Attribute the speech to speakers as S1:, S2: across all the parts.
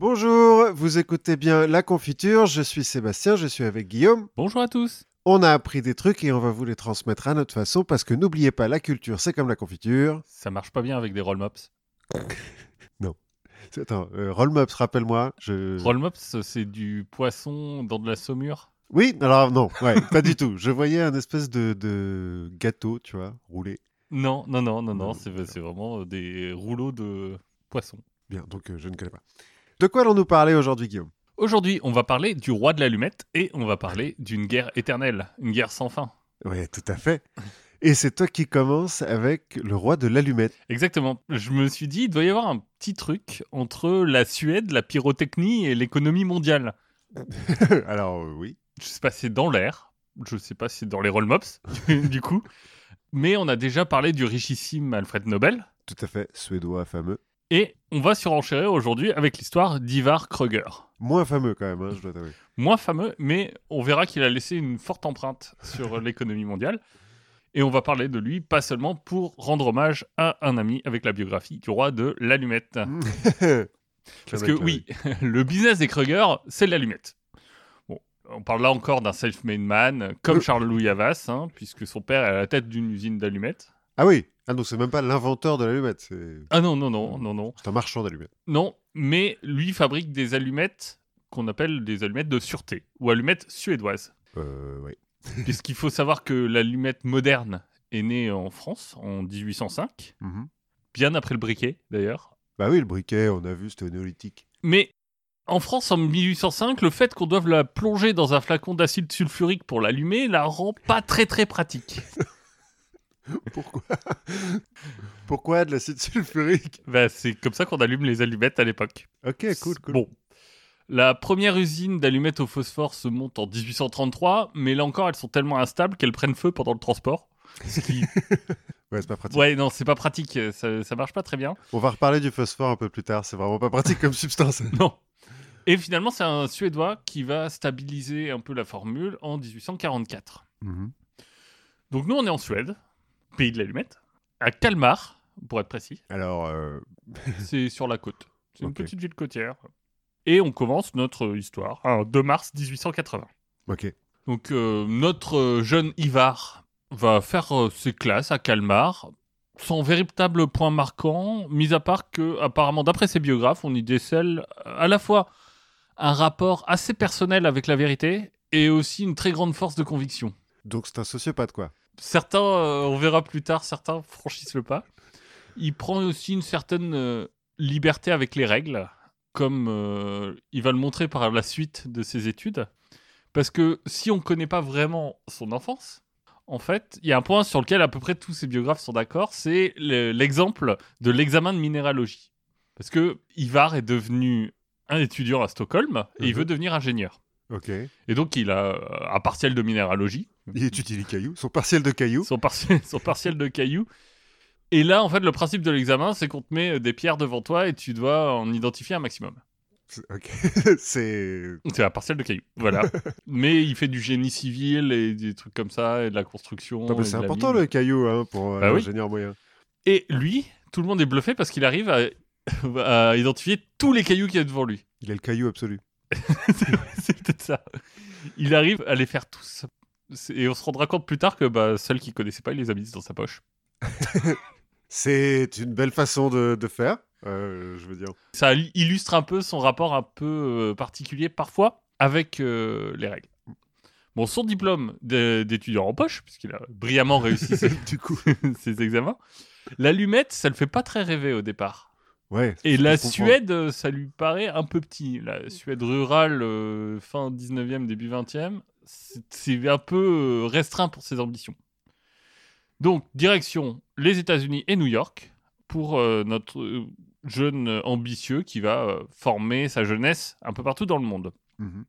S1: Bonjour, vous écoutez bien La Confiture, je suis Sébastien, je suis avec Guillaume.
S2: Bonjour à tous.
S1: On a appris des trucs et on va vous les transmettre à notre façon parce que n'oubliez pas, la culture c'est comme la confiture.
S2: Ça marche pas bien avec des roll mops.
S1: Attends, euh, Roll Mops, rappelle-moi. Je...
S2: Roll mops, c'est du poisson dans de la saumure?
S1: Oui, alors non, ouais, pas du tout. Je voyais un espèce de, de gâteau, tu vois, roulé.
S2: Non, non, non, non, non,
S1: Non,
S2: c'est vraiment des rouleaux de poisson.
S1: Bien, donc euh, je ne connais pas. De quoi allons-nous parler aujourd'hui, Guillaume?
S2: Aujourd'hui, on va parler du roi de l'allumette et on va parler d'une guerre éternelle, une guerre sans fin.
S1: Oui, tout à fait. Et c'est toi qui commences avec le roi de l'allumette.
S2: Exactement. Je me suis dit, il doit y avoir un petit truc entre la Suède, la pyrotechnie et l'économie mondiale.
S1: alors euh, oui.
S2: Je sais pas si c'est dans l'air, je sais pas si c'est dans les roll mops, du coup. Mais on a déjà parlé du richissime Alfred Nobel.
S1: Tout à fait, suédois fameux.
S2: Et on va surenchérir aujourd'hui avec l'histoire d'Ivar Kröger.
S1: Moins fameux quand même, hein, je dois t'avouer.
S2: Moins fameux, mais on verra qu'il a laissé une forte empreinte sur l'économie mondiale. Et on va parler de lui, pas seulement pour rendre hommage à un ami avec la biographie du roi de l'allumette. Parce que oui, le business des Kröger, c'est l'allumette. Bon, on parle là encore d'un self-made man, comme
S1: Euh.
S2: Charles-Louis Havas, hein, puisque son père est à la tête d'une usine d'allumettes.
S1: Ah oui, ah non, c'est même pas l'inventeur de l'allumette,
S2: Ah non, non, non, non, non.
S1: c'est un marchand d'allumettes.
S2: Non, mais lui fabrique des allumettes qu'on appelle des allumettes de sûreté, ou allumettes suédoises.
S1: Euh, oui.
S2: Puisqu'il faut savoir que l'allumette moderne est née en France en 1805,
S1: Mhm.
S2: bien après le briquet d'ailleurs.
S1: Bah oui, le briquet, on a vu, c'était au néolithique.
S2: Mais en France en 1805, le fait qu'on doive la plonger dans un flacon d'acide sulfurique pour l'allumer la rend pas très très pratique.
S1: Pourquoi? Pourquoi de l'acide sulfurique?
S2: Bah, c'est comme ça qu'on allume les allumettes à l'époque.
S1: Ok, cool, cool.
S2: Bon. La première usine d'allumettes au phosphore se monte en 1833, mais là encore, elles sont tellement instables qu'elles prennent feu pendant le transport. Ce qui-
S1: Ouais, c'est pas pratique.
S2: Ouais, non, c'est pas pratique, ça, ça marche pas très bien.
S1: On va reparler du phosphore un peu plus tard, c'est vraiment pas pratique comme substance.
S2: Non. Et finalement, c'est un Suédois qui va stabiliser un peu la formule en 1844.
S1: Mhm.
S2: Donc nous, on est en Suède, pays de l'allumette, à Kalmar, pour être précis.
S1: Alors, euh,
S2: C'est sur la côte. C'est une petite ville côtière. Et on commence notre histoire, un 2 mars 1880.
S1: ok.
S2: Donc euh, notre euh, jeune Ivar va faire euh, ses classes à Kalmar sans véritable point marquant, mis à part que, apparemment, d'après ses biographes, on y décèle à la fois un rapport assez personnel avec la vérité et aussi une très grande force de conviction.
S1: Donc c'est un sociopathe, quoi.
S2: Certains, euh, on verra plus tard, certains franchissent le pas. Il prend aussi une certaine euh, liberté avec les règles, comme euh, il va le montrer par la suite de ses études. Parce que si on ne connaît pas vraiment son enfance, en fait, il y a un point sur lequel à peu près tous ses biographes sont d'accord, c'est le- l'exemple de l'examen de minéralogie. Parce que Ivar est devenu un étudiant à Stockholm et il
S1: Mhm.
S2: veut devenir ingénieur.
S1: Ok.
S2: Et donc il a euh, un partiel de minéralogie,
S1: Il étudie les cailloux, son partiel de cailloux.
S2: son partiel, son partiel de cailloux. Et là, en fait, le principe de l'examen, c'est qu'on te met des pierres devant toi et tu dois en identifier un maximum.
S1: C'est- Ok. c'est.
S2: C'est un partiel de cailloux, voilà. Mais il fait du génie civil et des trucs comme ça, et de la construction.
S1: C'est important le caillou hein, pour euh,
S2: Bah oui.
S1: l'ingénieur moyen.
S2: Et lui, tout le monde est bluffé parce qu'il arrive à, à identifier tous les cailloux qu'il y a devant lui.
S1: Il a le caillou absolu.
S2: c'est peut-être ça. Il arrive à les faire tous. Et on se rendra compte plus tard que bah, ceux qui connaissaient pas, il les a mis dans sa poche.
S1: C'est une belle façon de, de faire, euh, je veux dire.
S2: Ça illustre un peu son rapport un peu euh, particulier parfois avec euh, les règles. Bon, son diplôme d'é- d'étudiant en poche, puisqu'il a brillamment réussi ses,
S1: du coup.
S2: ses examens, l'allumette, ça le fait pas très rêver au départ.
S1: Ouais.
S2: Et la. Suède, euh, ça lui paraît un peu petit. La Suède rurale, euh, fin 19e, début 20e, c'est- un peu euh, restreint pour ses ambitions. Donc, direction les États-Unis et New York pour euh, notre jeune ambitieux qui va euh, former sa jeunesse un peu partout dans le monde.
S1: Mhm.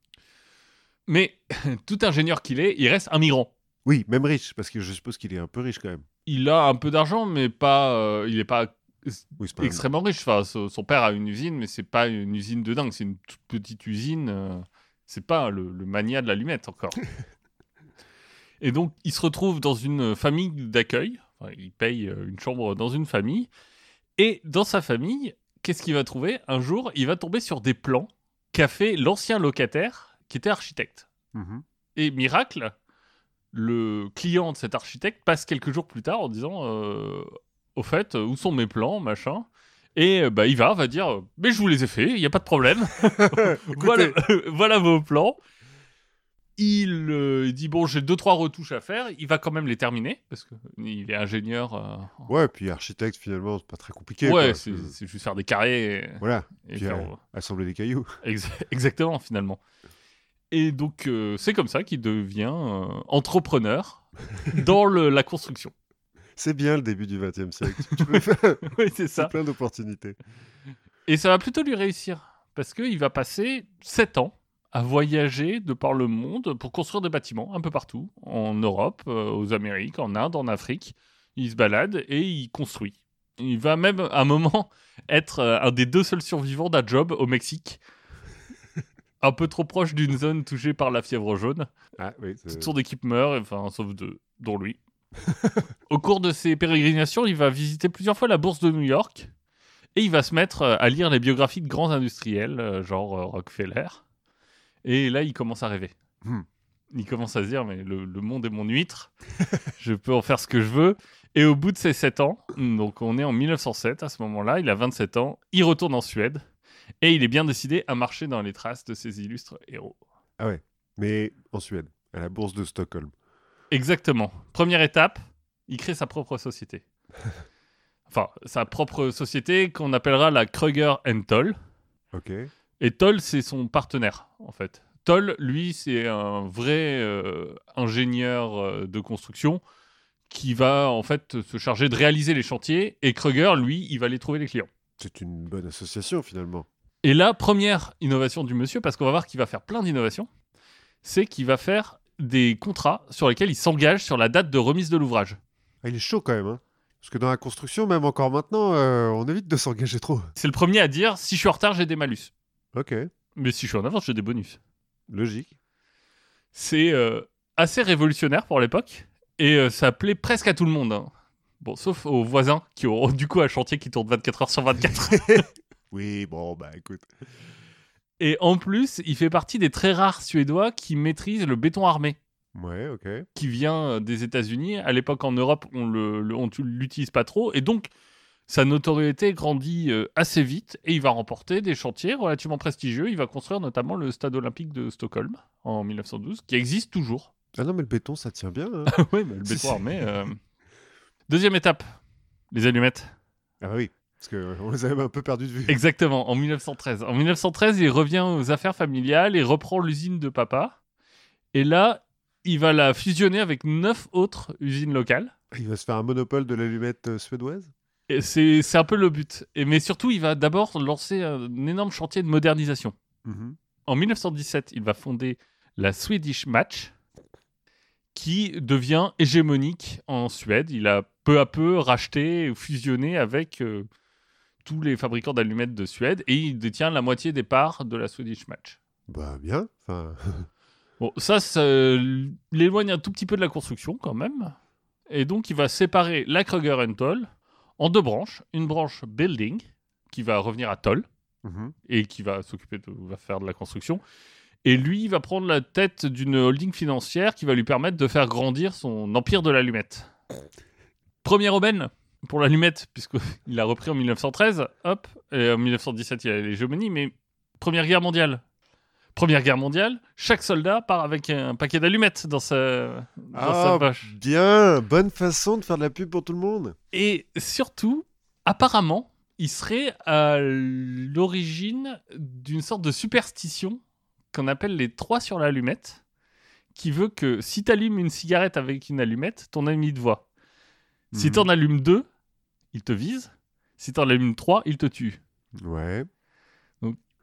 S2: Mais tout ingénieur qu'il est, il reste un migrant.
S1: Oui, même riche, parce que je suppose qu'il est un peu riche quand même.
S2: Il a un peu d'argent, mais pas, il n'est pas
S1: Oui,
S2: extrêmement riche. Enfin, son père a une usine, mais c'est pas une usine de dingue. C'est une toute petite usine. euh, c'est pas le, le mania de l'allumette encore. Et donc, il se retrouve dans une famille d'accueil. Enfin, il paye euh, une chambre dans une famille. Et dans sa famille, qu'est-ce qu'il va trouver? Un jour, il va tomber sur des plans qu'a fait l'ancien locataire qui était architecte.
S1: Mhm.
S2: Et miracle, le client de cet architecte passe quelques jours plus tard en disant euh, Au fait, où sont mes plans Machin. Et euh, bah, il va, va dire euh, Mais je vous les ai faits, il n'y a pas de problème. voilà, voilà vos plans. Il euh, dit Bon, j'ai deux, trois retouches à faire. Il va quand même les terminer parce qu'il est ingénieur. euh,
S1: Ouais, puis architecte, finalement, c'est pas très compliqué.
S2: ouais, c'est juste faire des carrés. Et,
S1: Voilà,
S2: et
S1: puis
S2: faire-
S1: euh, assembler des cailloux.
S2: Ex- Exactement, finalement. Et donc, euh, c'est comme ça qu'il devient euh, entrepreneur dans le- la construction.
S1: C'est bien le début du XXe siècle. Tu peux faire
S2: oui, c'est ça.
S1: plein d'opportunités.
S2: Et ça va plutôt lui réussir. Parce qu'il va passer 7 ans à voyager de par le monde pour construire des bâtiments un peu partout. En Europe, euh, aux Amériques, en Inde, en Afrique. Il se balade et il construit. Il va même, à un moment, être euh, un des deux seuls survivants d'un job au Mexique. Un peu trop proche d'une zone touchée par la fièvre jaune.
S1: Ah oui,
S2: Toute son équipe meurt, enfin, sauf deux, dont lui. Au cours de ses pérégrinations, il va visiter plusieurs fois la bourse de New York et il va se mettre euh, à lire les biographies de grands industriels, euh, genre euh, Rockefeller. Et là, il commence à rêver.
S1: Hmm.
S2: Il commence à se dire, mais le, le monde est mon huître, je peux en faire ce que je veux. Et au bout de ses 7 ans, donc on est en 1907 à ce moment-là, il a 27 ans, il retourne en Suède et il est bien décidé à marcher dans les traces de ses illustres héros.
S1: Mais en Suède, à la bourse de Stockholm.
S2: Exactement. Première étape, il crée sa propre société. Enfin, sa propre société qu'on appellera la Kruger Toll.
S1: Ok.
S2: Et Toll, c'est son partenaire, en fait. Toll, lui, c'est un vrai euh, ingénieur euh, de construction qui va, en fait, se charger de réaliser les chantiers. Et Kruger, lui, il va aller trouver les clients.
S1: C'est une bonne association finalement.
S2: Et la première innovation du monsieur, parce qu'on va voir qu'il va faire plein d'innovations, c'est qu'il va faire des contrats sur lesquels il s'engage sur la date de remise de l'ouvrage.
S1: Ah, il est chaud quand même. Hein Parce que dans la construction, même encore maintenant, euh, on évite de s'engager trop.
S2: C'est le premier à dire si je suis en retard, j'ai des malus.
S1: Ok.
S2: Mais si je suis en avance, j'ai des bonus.
S1: Logique.
S2: C'est euh, assez révolutionnaire pour l'époque et euh, ça plaît presque à tout le monde. hein. Bon, sauf aux voisins qui ont du coup un chantier qui tourne 24 heures sur 24.
S1: Oui, bon, bah écoute.
S2: Et en plus, il fait partie des très rares Suédois qui maîtrisent le béton armé.
S1: Ouais, ok.
S2: qui vient euh, des États-Unis. À l'époque, en Europe, on le- t- l'utilise pas trop. Et donc, sa notoriété grandit euh, assez vite et il va remporter des chantiers relativement prestigieux. Il va construire notamment le stade olympique de Stockholm en 1912, qui existe toujours.
S1: Ah non, mais le béton, ça tient bien. hein.
S2: oui, mais le béton armé. euh. Deuxième étape, les allumettes.
S1: ah oui. Parce qu'on les avait un peu perdus de vue.
S2: Exactement, en 1913. En 1913, il revient aux affaires familiales et reprend l'usine de papa. Et là, il va la fusionner avec neuf autres usines locales.
S1: Il va se faire un monopole de l'allumette euh, suédoise
S2: c'est c'est un peu le but. Et, mais surtout, il va d'abord lancer un énorme chantier de modernisation.
S1: Mhm.
S2: En 1917, il va fonder la Swedish Match, qui devient hégémonique en Suède. Il a peu à peu racheté ou fusionné avec euh, tous les fabricants d'allumettes de Suède et il détient la moitié des parts de la Swedish Match.
S1: Bah bien. Enfin,
S2: Bon, ça, ça l'éloigne un tout petit peu de la construction quand même. Et donc, il va séparer la Kruger Toll en deux branches. Une branche building, qui va revenir à Toll,
S1: mhm.
S2: et qui va s'occuper de va faire de la construction. Et lui il va prendre la tête d'une holding financière qui va lui permettre de faire grandir son empire de l'allumette. Première aubaine pour l'allumette, puisqu'il a repris en 1913, hop, et en 1917 il y a l'hégémonie, mais Première Guerre mondiale. Première Guerre mondiale, chaque soldat part avec un paquet d'allumettes dans sa, dans sa
S1: Ah,
S2: poche.
S1: bien. Bonne façon de faire de la pub pour tout le monde.
S2: Et surtout, apparemment, il serait à l'origine d'une sorte de superstition qu'on appelle les trois sur l'allumette, qui veut que si tu allumes une cigarette avec une allumette, ton ami te voit. Si
S1: Mhm.
S2: tu en allumes deux, il te vise. Si tu en allumes trois, il te tue.
S1: Ouais.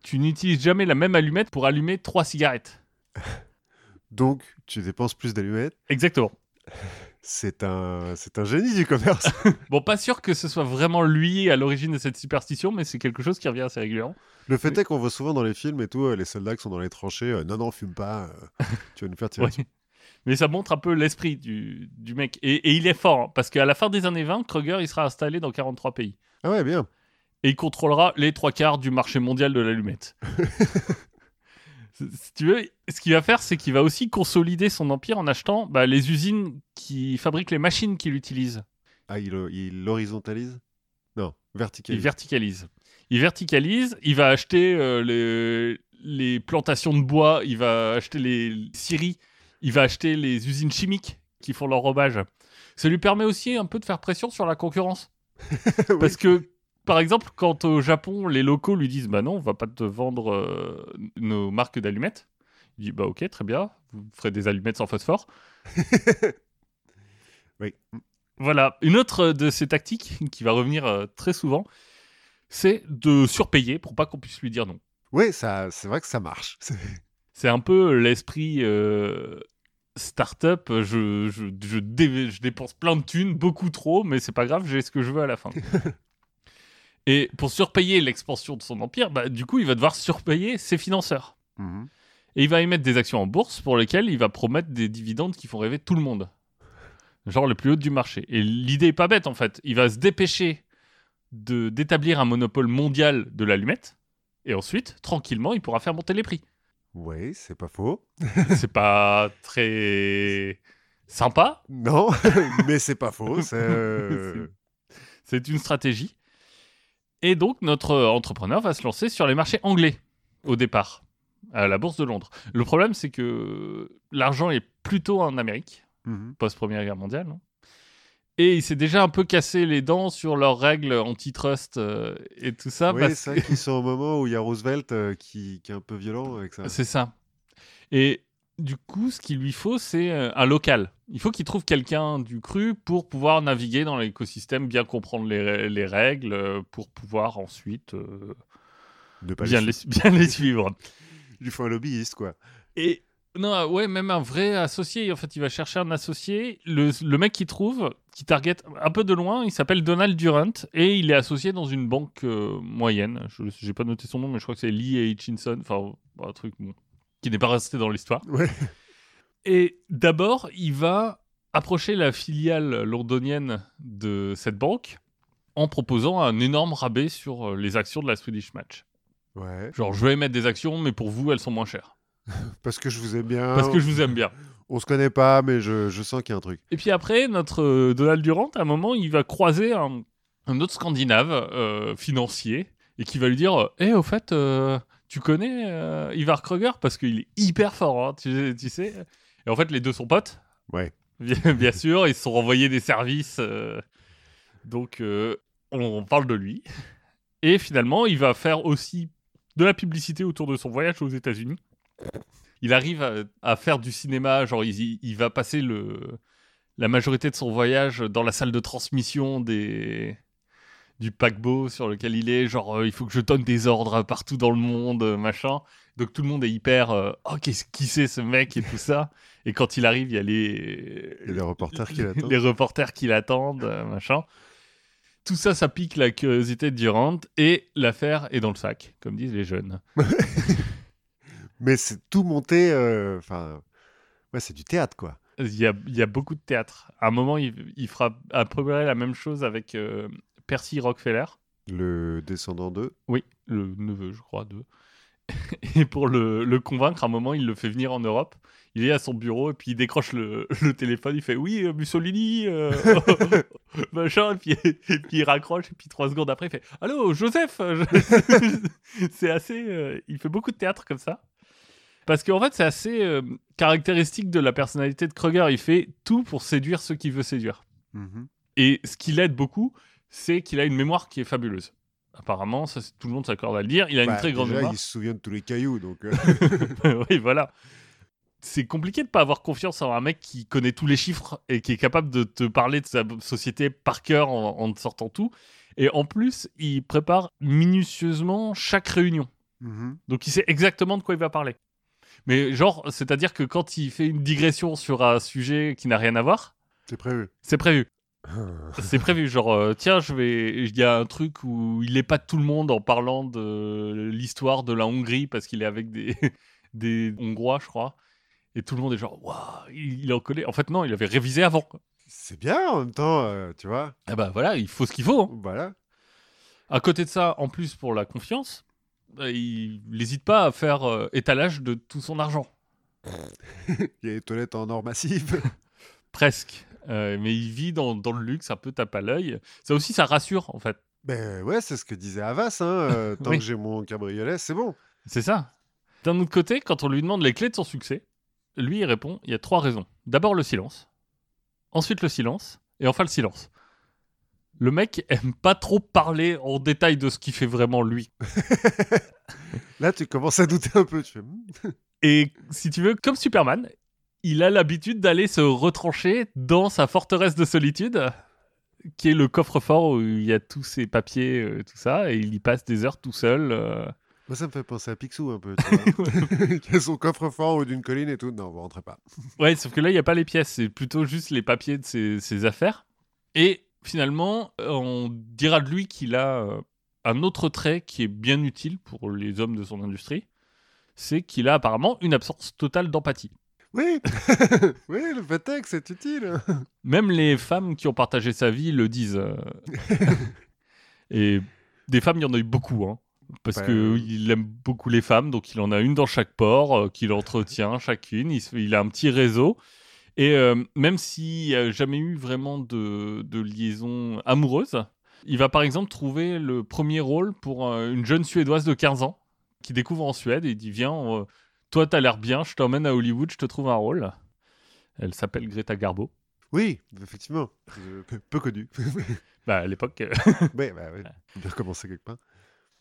S2: Tu n'utilises jamais la même allumette pour allumer trois cigarettes.
S1: Donc, tu dépenses plus d'allumettes.
S2: Exactement.
S1: C'est un, c'est un génie du commerce.
S2: Bon, pas sûr que ce soit vraiment lui à l'origine de cette superstition, mais c'est quelque chose qui revient assez régulièrement.
S1: Le fait est qu'on voit souvent dans les films et tout, euh, les soldats qui sont dans les tranchées, euh, non, non, fume pas, euh, tu vas nous faire tirer
S2: Ouais. Mais ça montre un peu l'esprit du, du mec. Et, et il est fort, hein, parce qu'à la fin des années 20, Kruger, il sera installé dans 43 pays.
S1: Ah ouais, bien.
S2: et il contrôlera les trois quarts du marché mondial de l'allumette. si tu veux, ce qu'il va faire, c'est qu'il va aussi consolider son empire en achetant bah, les usines qui fabriquent les machines qu'il utilise.
S1: Ah, il, il l'horizontalise? Non, verticalise.
S2: Il verticalise. Il verticalise, il va acheter euh, les, les plantations de bois, il va acheter les scieries, il va acheter les usines chimiques qui font l'enrobage. Ça lui permet aussi un peu de faire pression sur la concurrence.
S1: Oui.
S2: Parce que, par exemple, quand au Japon, les locaux lui disent Bah non, on va pas te vendre euh, nos marques d'allumettes, il dit Bah ok, très bien, vous ferez des allumettes sans phosphore.
S1: Oui.
S2: Voilà. Une autre de ces tactiques qui va revenir euh, très souvent, c'est de surpayer pour pas qu'on puisse lui dire non.
S1: Oui, ça, c'est vrai que ça marche. C'est-
S2: un peu l'esprit euh, start-up. Je, je, je, dé- je dépense plein de thunes, beaucoup trop, mais c'est pas grave, j'ai ce que je veux à la fin. Et pour surpayer l'expansion de son empire, bah, du coup, il va devoir surpayer ses financeurs.
S1: Mhm.
S2: Et il va émettre des actions en bourse pour lesquelles il va promettre des dividendes qui font rêver tout le monde. Genre les plus hautes du marché. Et l'idée est pas bête en fait. Il va se dépêcher d'établir un monopole mondial de l'allumette. Et ensuite, tranquillement, il pourra faire monter les prix.
S1: Oui, c'est pas faux.
S2: C'est pas très sympa.
S1: Non, mais c'est pas faux. C'est euh,
S2: une stratégie. Et donc, notre entrepreneur va se lancer sur les marchés anglais au départ, à la bourse de Londres. Le problème, c'est que l'argent est plutôt en Amérique,
S1: mhm.
S2: post-première guerre mondiale. non et il s'est déjà un peu cassé les dents sur leurs règles antitrust euh, et tout ça.
S1: Oui, c'est vrai qu'ils sont au moment où il y a Roosevelt euh, qui, qui est un peu violent avec ça.
S2: C'est ça. Et du coup, ce qu'il lui faut, c'est euh, un local. Il faut qu'il trouve quelqu'un du cru pour pouvoir naviguer dans l'écosystème, bien comprendre les, les règles, euh, pour pouvoir ensuite euh, bien,
S1: les...
S2: les, bien les suivre.
S1: Il lui faut un lobbyiste, quoi.
S2: Et non, euh, ouais, même un vrai associé. En fait, il va chercher un associé. Le, le mec qu'il trouve, qui target un peu de loin, il s'appelle Donald Durant et il est associé dans une banque euh, moyenne. Je n'ai pas noté son nom, mais je crois que c'est Lee et Hutchinson. Enfin, un truc bon, qui n'est pas resté dans l'histoire.
S1: Ouais.
S2: Et d'abord, il va approcher la filiale londonienne de cette banque en proposant un énorme rabais sur euh, les actions de la Swedish Match.
S1: Ouais.
S2: Genre, je vais émettre des actions, mais pour vous, elles sont moins chères.
S1: Parce que je vous aime bien.
S2: Parce que je vous aime bien.
S1: On se connaît pas, mais je, je sens qu'il y a un truc.
S2: Et puis après, notre euh, Donald Durant, à un moment, il va croiser un, un autre Scandinave euh, financier et qui va lui dire Hé, au fait, euh, tu connais euh, Ivar Kroger Parce qu'il est hyper fort, hein, tu, tu sais. Et en fait, les deux sont potes.
S1: Ouais.
S2: Bien, bien sûr, ils se sont renvoyés des services. euh, donc, euh, on, on parle de lui. Et finalement, il va faire aussi de la publicité autour de son voyage aux États-Unis. Il arrive à, à faire du cinéma, genre il, il va passer le, la majorité de son voyage dans la salle de transmission des, du paquebot sur lequel il est. Genre, euh, il faut que je donne des ordres partout dans le monde, euh, machin. Donc tout le monde est hyper. euh, oh, qu'est-ce qui c'est ce mec et tout ça. Et quand il arrive, il y a les.
S1: Il y a les reporters qui l'attendent.
S2: Les reporters qui l'attendent, machin. Tout ça, ça pique la curiosité de Durant et l'affaire est dans le sac, comme disent les jeunes.
S1: Mais c'est tout monté. euh, Enfin, ouais, c'est du théâtre, quoi.
S2: Il y a, il y a beaucoup de théâtre. À un moment, il, il fera à peu près la même chose avec euh, Percy Rockefeller.
S1: Le descendant d'eux.
S2: Oui, le neveu, je crois, d'eux. Et pour le, le convaincre, à un moment, il le fait venir en Europe. Il est à son bureau et puis il décroche le, le téléphone. Il fait Oui, euh, Mussolini, euh, machin. Et puis, et puis il raccroche. Et puis trois secondes après, il fait Allô, Joseph? Je- C'est assez. euh, il fait beaucoup de théâtre comme ça. Parce qu'en fait, c'est assez euh, caractéristique de la personnalité de Kruger. Il fait tout pour séduire ceux qu'il veut séduire.
S1: Mhm.
S2: Et ce qui l'aide beaucoup, c'est qu'il a une mémoire qui est fabuleuse. Apparemment, ça, tout le monde s'accorde à le dire. Il a une
S1: Bah,
S2: très grande
S1: déjà,
S2: mémoire.
S1: il se souvient de tous les cailloux, donc. euh,
S2: oui, voilà. C'est compliqué de pas avoir confiance en un mec qui connaît tous les chiffres et qui est capable de te parler de sa société par cœur en, en te sortant tout. Et en plus, il prépare minutieusement chaque réunion.
S1: mhm.
S2: Donc il sait exactement de quoi il va parler. Mais genre, c'est-à-dire que quand il fait une digression sur un sujet qui n'a rien à voir,
S1: C'est prévu.
S2: c'est prévu. C'est prévu, genre, euh, tiens, je vais. Il y a un truc où il est pas tout le monde en parlant de l'histoire de la Hongrie parce qu'il est avec des, des Hongrois, je crois. Et tout le monde est genre, waouh, il, en connaît. En fait, non, il avait révisé avant.
S1: C'est bien en même temps, euh, tu vois.
S2: Ah bah voilà, il faut ce qu'il faut. hein.
S1: Voilà.
S2: À côté de ça, en plus pour la confiance, il n'hésite pas à faire euh, étalage de tout son argent.
S1: Il y a des toilettes en or massif.
S2: Presque. Euh, mais il vit dans, dans le luxe, un peu tape à l'œil. Ça aussi, ça rassure, en fait.
S1: ben ouais, c'est ce que disait Havas. Hein. euh, tant
S2: Oui.
S1: que j'ai mon cabriolet, c'est bon.
S2: C'est ça. D'un autre côté, quand on lui demande les clés de son succès, lui, il répond il y a trois raisons. D'abord le silence, ensuite le silence, et enfin le silence. Le mec aime pas trop parler en détail de ce qu'il fait vraiment lui.
S1: Là, tu commences à douter un peu. Tu fais, Hmm.
S2: Et si tu veux, comme Superman, il a l'habitude d'aller se retrancher dans sa forteresse de solitude, qui est le coffre-fort où il y a tous ses papiers, euh, tout ça, et il y passe des heures tout seul. euh.
S1: Moi, ça me fait penser à Picsou un peu. Tu vois. Son coffre-fort au haut d'une colline et tout. Non, vous rentrez pas.
S2: Ouais, sauf que là, il n'y a pas les pièces, c'est plutôt juste les papiers de ses, ses affaires. Et finalement, euh, on dira de lui qu'il a euh, un autre trait qui est bien utile pour les hommes de son industrie, c'est qu'il a apparemment une absence totale d'empathie.
S1: Oui, oui, le fait est que c'est utile.
S2: Même les femmes qui ont partagé sa vie le disent. euh. Et des femmes, il y en a eu beaucoup, hein, parce
S1: Bah,
S2: que
S1: euh.
S2: il aime beaucoup les femmes, donc il en a une dans chaque port, euh, qu'il entretient chacune. Il a un petit réseau. Et euh, même s'il n'y a jamais eu vraiment de, de liaison amoureuse, il va par exemple trouver le premier rôle pour euh, une jeune Suédoise de 15 ans qui découvre en Suède et il dit Viens, euh, toi, t'as l'air bien, je t'emmène à Hollywood, je te trouve un rôle. Elle s'appelle Greta Garbo.
S1: Oui, effectivement. Euh, peu, peu connu.
S2: Bah, à l'époque. euh.
S1: ouais, bah commencer quelque part.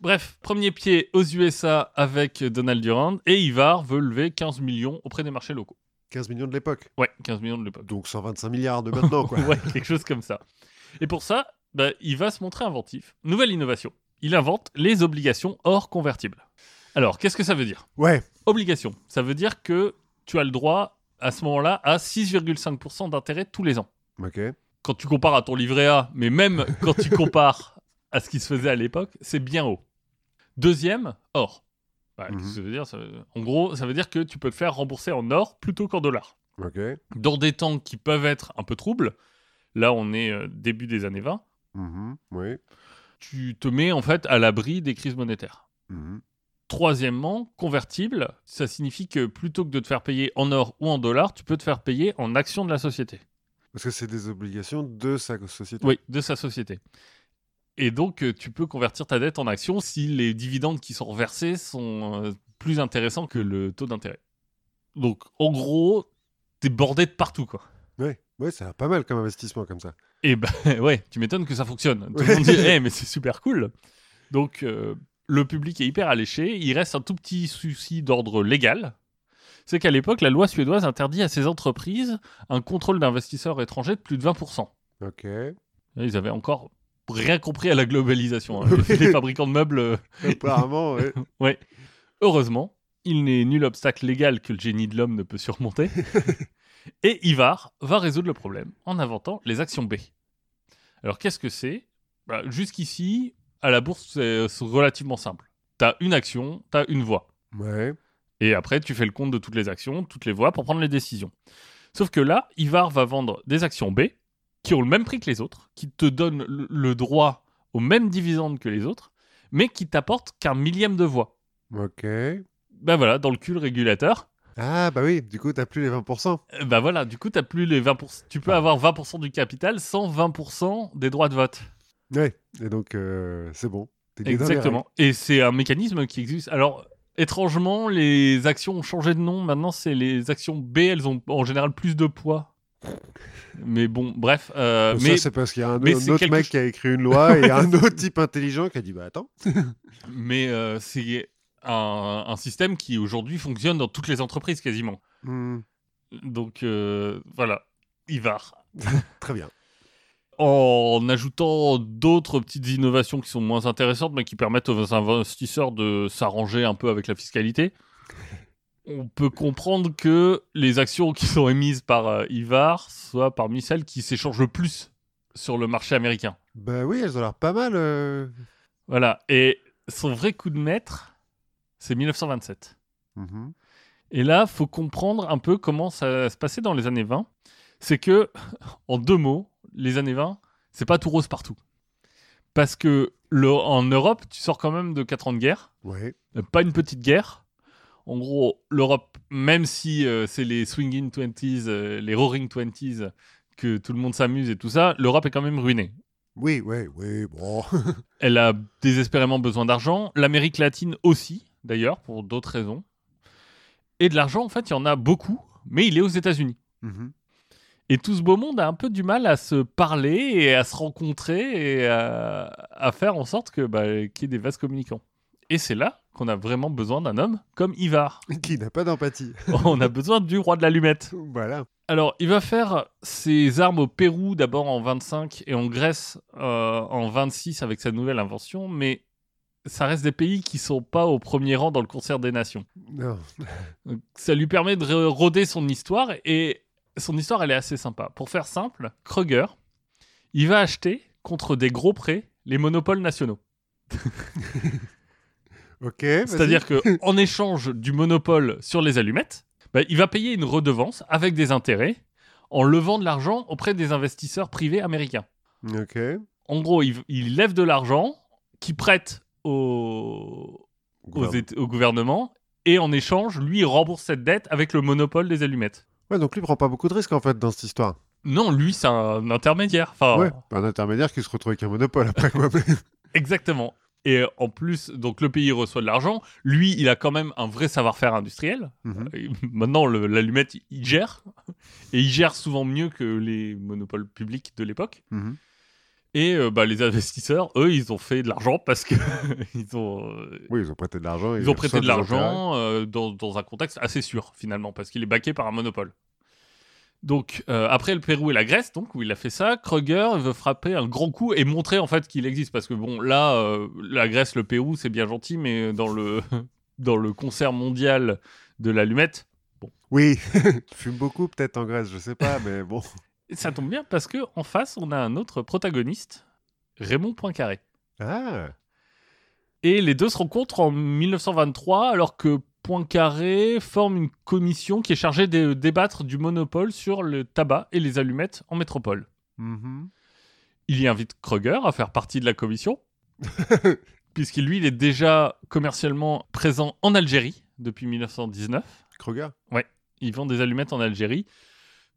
S2: Bref, premier pied aux USA avec Donald Durand et Ivar veut lever 15 millions auprès des marchés locaux.
S1: 15 millions de l'époque.
S2: Ouais, 15 millions de l'époque.
S1: Donc 125 milliards de maintenant, quoi.
S2: ouais, quelque chose comme ça. Et pour ça, bah, il va se montrer inventif. Nouvelle innovation. Il invente les obligations hors convertibles. Alors, qu'est-ce que ça veut dire?
S1: Ouais.
S2: Obligation, ça veut dire que tu as le droit à ce moment-là à 6,5% d'intérêt tous les ans.
S1: Ok.
S2: Quand tu compares à ton livret A, mais même quand tu compares à ce qui se faisait à l'époque, c'est bien haut. Deuxième, or.
S1: Mhm.
S2: qu'est-ce que ça veut dire ça veut- En gros, ça veut dire que tu peux te faire rembourser en or plutôt qu'en dollars. Dans des temps qui peuvent être un peu troubles, là on est euh, début des années 20,
S1: Mhm. Oui.
S2: tu te mets en fait à l'abri des crises monétaires.
S1: Mhm.
S2: Troisièmement, convertible, ça signifie que plutôt que de te faire payer en or ou en dollars, tu peux te faire payer en actions de la société.
S1: Parce que c'est des obligations de sa société.
S2: Oui, de sa société. Et donc, euh, tu peux convertir ta dette en actions si les dividendes qui sont versés sont euh, plus intéressants que le taux d'intérêt. Donc, en gros, t'es bordé de partout, quoi.
S1: Ouais. Ouais, c'est pas mal comme investissement comme ça.
S2: Et ben, ouais, tu m'étonnes que ça fonctionne. Tout
S1: Ouais.
S2: le monde dit, Eh, mais c'est super cool. Donc, euh, le public est hyper alléché. Il reste un tout petit souci d'ordre légal. C'est qu'à l'époque, la loi suédoise interdit à ces entreprises un contrôle d'investisseurs étrangers de plus de 20%.
S1: Ok.
S2: Ils avaient encore rien compris à la globalisation. hein. Les, les fabricants de meubles, euh,
S1: Apparemment, ouais.
S2: ouais. Heureusement, il n'est nul obstacle légal que le génie de l'homme ne peut surmonter. Et Ivar va résoudre le problème en inventant les actions B. Alors qu'est-ce que c'est? Bah, Jusqu'ici, à la bourse, c'est c'est relativement simple. T'as une action, t'as une voix.
S1: Ouais.
S2: Et après, tu fais le compte de toutes les actions, toutes les voix pour prendre les décisions. Sauf que là, Ivar va vendre des actions B qui ont le même prix que les autres, qui te donnent le- droit aux mêmes dividendes que les autres, mais qui t'apportent qu'un millième de voix.
S1: Ok.
S2: Ben voilà, dans le cul le régulateur,
S1: Ah, bah oui, du coup, t'as plus les 20%.
S2: euh, ben voilà, du coup, t'as plus les 20%. Tu peux
S1: Ah.
S2: avoir 20% du capital sans 20% des droits de vote.
S1: Ouais. Et donc, euh, c'est bon.
S2: Exactement. Et c'est un mécanisme qui existe. Alors, étrangement, les actions ont changé de nom. Maintenant, c'est les actions B. Elles ont en général plus de poids. Mais bon, bref. euh, mais
S1: c'est parce qu'il y a un, autre
S2: quelque
S1: mec qui a écrit une loi et un autre type intelligent qui a dit Bah attends.
S2: mais euh, c'est un, un système qui aujourd'hui fonctionne dans toutes les entreprises quasiment.
S1: Hmm,
S2: Donc euh, voilà, Ivar.
S1: très bien.
S2: En ajoutant d'autres petites innovations qui sont moins intéressantes, mais qui permettent aux investisseurs de s'arranger un peu avec la fiscalité, on peut comprendre que les actions qui sont émises par euh, Ivar soient parmi celles qui s'échangent le plus sur le marché américain.
S1: Bah oui, elles ont l'air pas mal. euh.
S2: Voilà. Et son vrai coup de maître, c'est 1927.
S1: Mhm.
S2: Et là, faut comprendre un peu comment ça se passait dans les années 20. C'est que, en deux mots, les années 20, c'est pas tout rose partout. Parce que Le- en Europe, tu sors quand même de 4 ans de guerre.
S1: Ouais.
S2: Euh, Pas une petite guerre. En gros, l'Europe, même si euh, c'est les swinging 20s, euh, les roaring 20s, que tout le monde s'amuse et tout ça, l'Europe est quand même ruinée.
S1: Oui, oui, oui, bon.
S2: Elle a désespérément besoin d'argent. L'Amérique latine aussi, d'ailleurs, pour d'autres raisons. Et de l'argent, en fait, il y en a beaucoup, mais il est aux États-Unis.
S1: Mhm.
S2: Et tout ce beau monde a un peu du mal à se parler et à se rencontrer et à, à faire en sorte que bah, qu'il y ait des vases communicants. Et c'est là qu'on a vraiment besoin d'un homme comme Ivar.
S1: Qui n'a pas d'empathie.
S2: On a besoin du roi de l'allumette.
S1: Voilà.
S2: Alors, il va faire ses armes au Pérou d'abord en 25 et en Grèce euh, en 26 avec sa nouvelle invention, mais ça reste des pays qui sont pas au premier rang dans le concert des nations.
S1: Non.
S2: Donc, ça lui permet de roder son histoire et son histoire elle est assez sympa. Pour faire simple, Kruger, il va acheter contre des gros prêts les monopoles nationaux. C'est-à-dire que en échange du monopole sur les allumettes, bah, il va payer une redevance avec des intérêts en levant de l'argent auprès des investisseurs privés américains.
S1: Ok.
S2: En gros, il, il lève de l'argent qui prête au, aux
S1: Gouvernement.
S2: Éta- au gouvernement et en échange, lui, il rembourse cette dette avec le monopole des allumettes.
S1: Ouais, donc lui prend pas beaucoup de risques en fait dans cette histoire.
S2: Non, lui, c'est un intermédiaire. Enfin,
S1: Ouais. Un intermédiaire qui se retrouve avec un monopole après quoi.
S2: exactement. Et euh, en plus, donc le pays reçoit de l'argent. Lui, il a quand même un vrai savoir-faire industriel.
S1: Mhm.
S2: Maintenant, l'allumette, il gère. Et il gère souvent mieux que les monopoles publics de l'époque.
S1: Mhm.
S2: Et euh, bah, les investisseurs, eux, ils ont fait de l'argent parce que ils ont, euh,
S1: Oui, ils ont prêté de l'argent.
S2: ils ont prêté de l'argent euh, dans, dans un contexte assez sûr, finalement, parce qu'il est baqué par un monopole. Donc, euh, après le Pérou et la Grèce, donc, où il a fait ça, Kruger veut frapper un grand coup et montrer en fait qu'il existe. Parce que, bon, là, euh, la Grèce, le Pérou, c'est bien gentil, mais dans le, dans le concert mondial de l'allumette,
S1: Oui. tu fumes beaucoup peut-être en Grèce, je sais pas, mais bon.
S2: ça tombe bien parce que en face, on a un autre protagoniste, Raymond Poincaré.
S1: Ah.
S2: Et les deux se rencontrent en 1923 alors que Poincaré forme une commission qui est chargée de débattre du monopole sur le tabac et les allumettes en métropole.
S1: Mhm.
S2: Il y invite Kruger à faire partie de la commission, puisqu'il lui il est déjà commercialement présent en Algérie depuis 1919.
S1: Kruger?
S2: Il vend des allumettes en Algérie.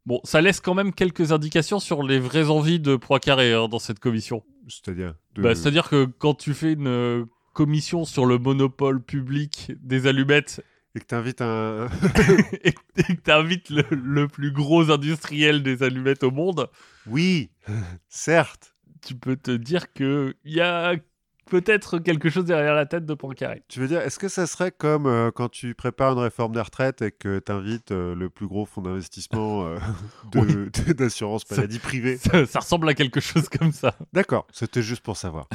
S2: Bon, ça laisse quand même quelques indications sur les vraies envies de Poincaré hein, dans cette commission.
S1: C'est-à-dire. de-
S2: Bah, C'est-à-dire que quand tu fais une commission sur le monopole public des allumettes
S1: Et que t'invites un.
S2: et que tu invites le, le plus gros industriel des allumettes au monde,
S1: oui. Certes.
S2: tu peux te dire qu'il y a peut-être quelque chose derrière la tête de Poincaré.
S1: Tu veux dire, est-ce que ça serait comme euh, quand tu prépares une réforme des retraites et que tu invites le plus gros fonds d'investissement euh,
S2: Oui.
S1: d'assurance maladie privée?
S2: Ça, ça ressemble à quelque chose comme ça.
S1: D'accord, c'était juste pour savoir.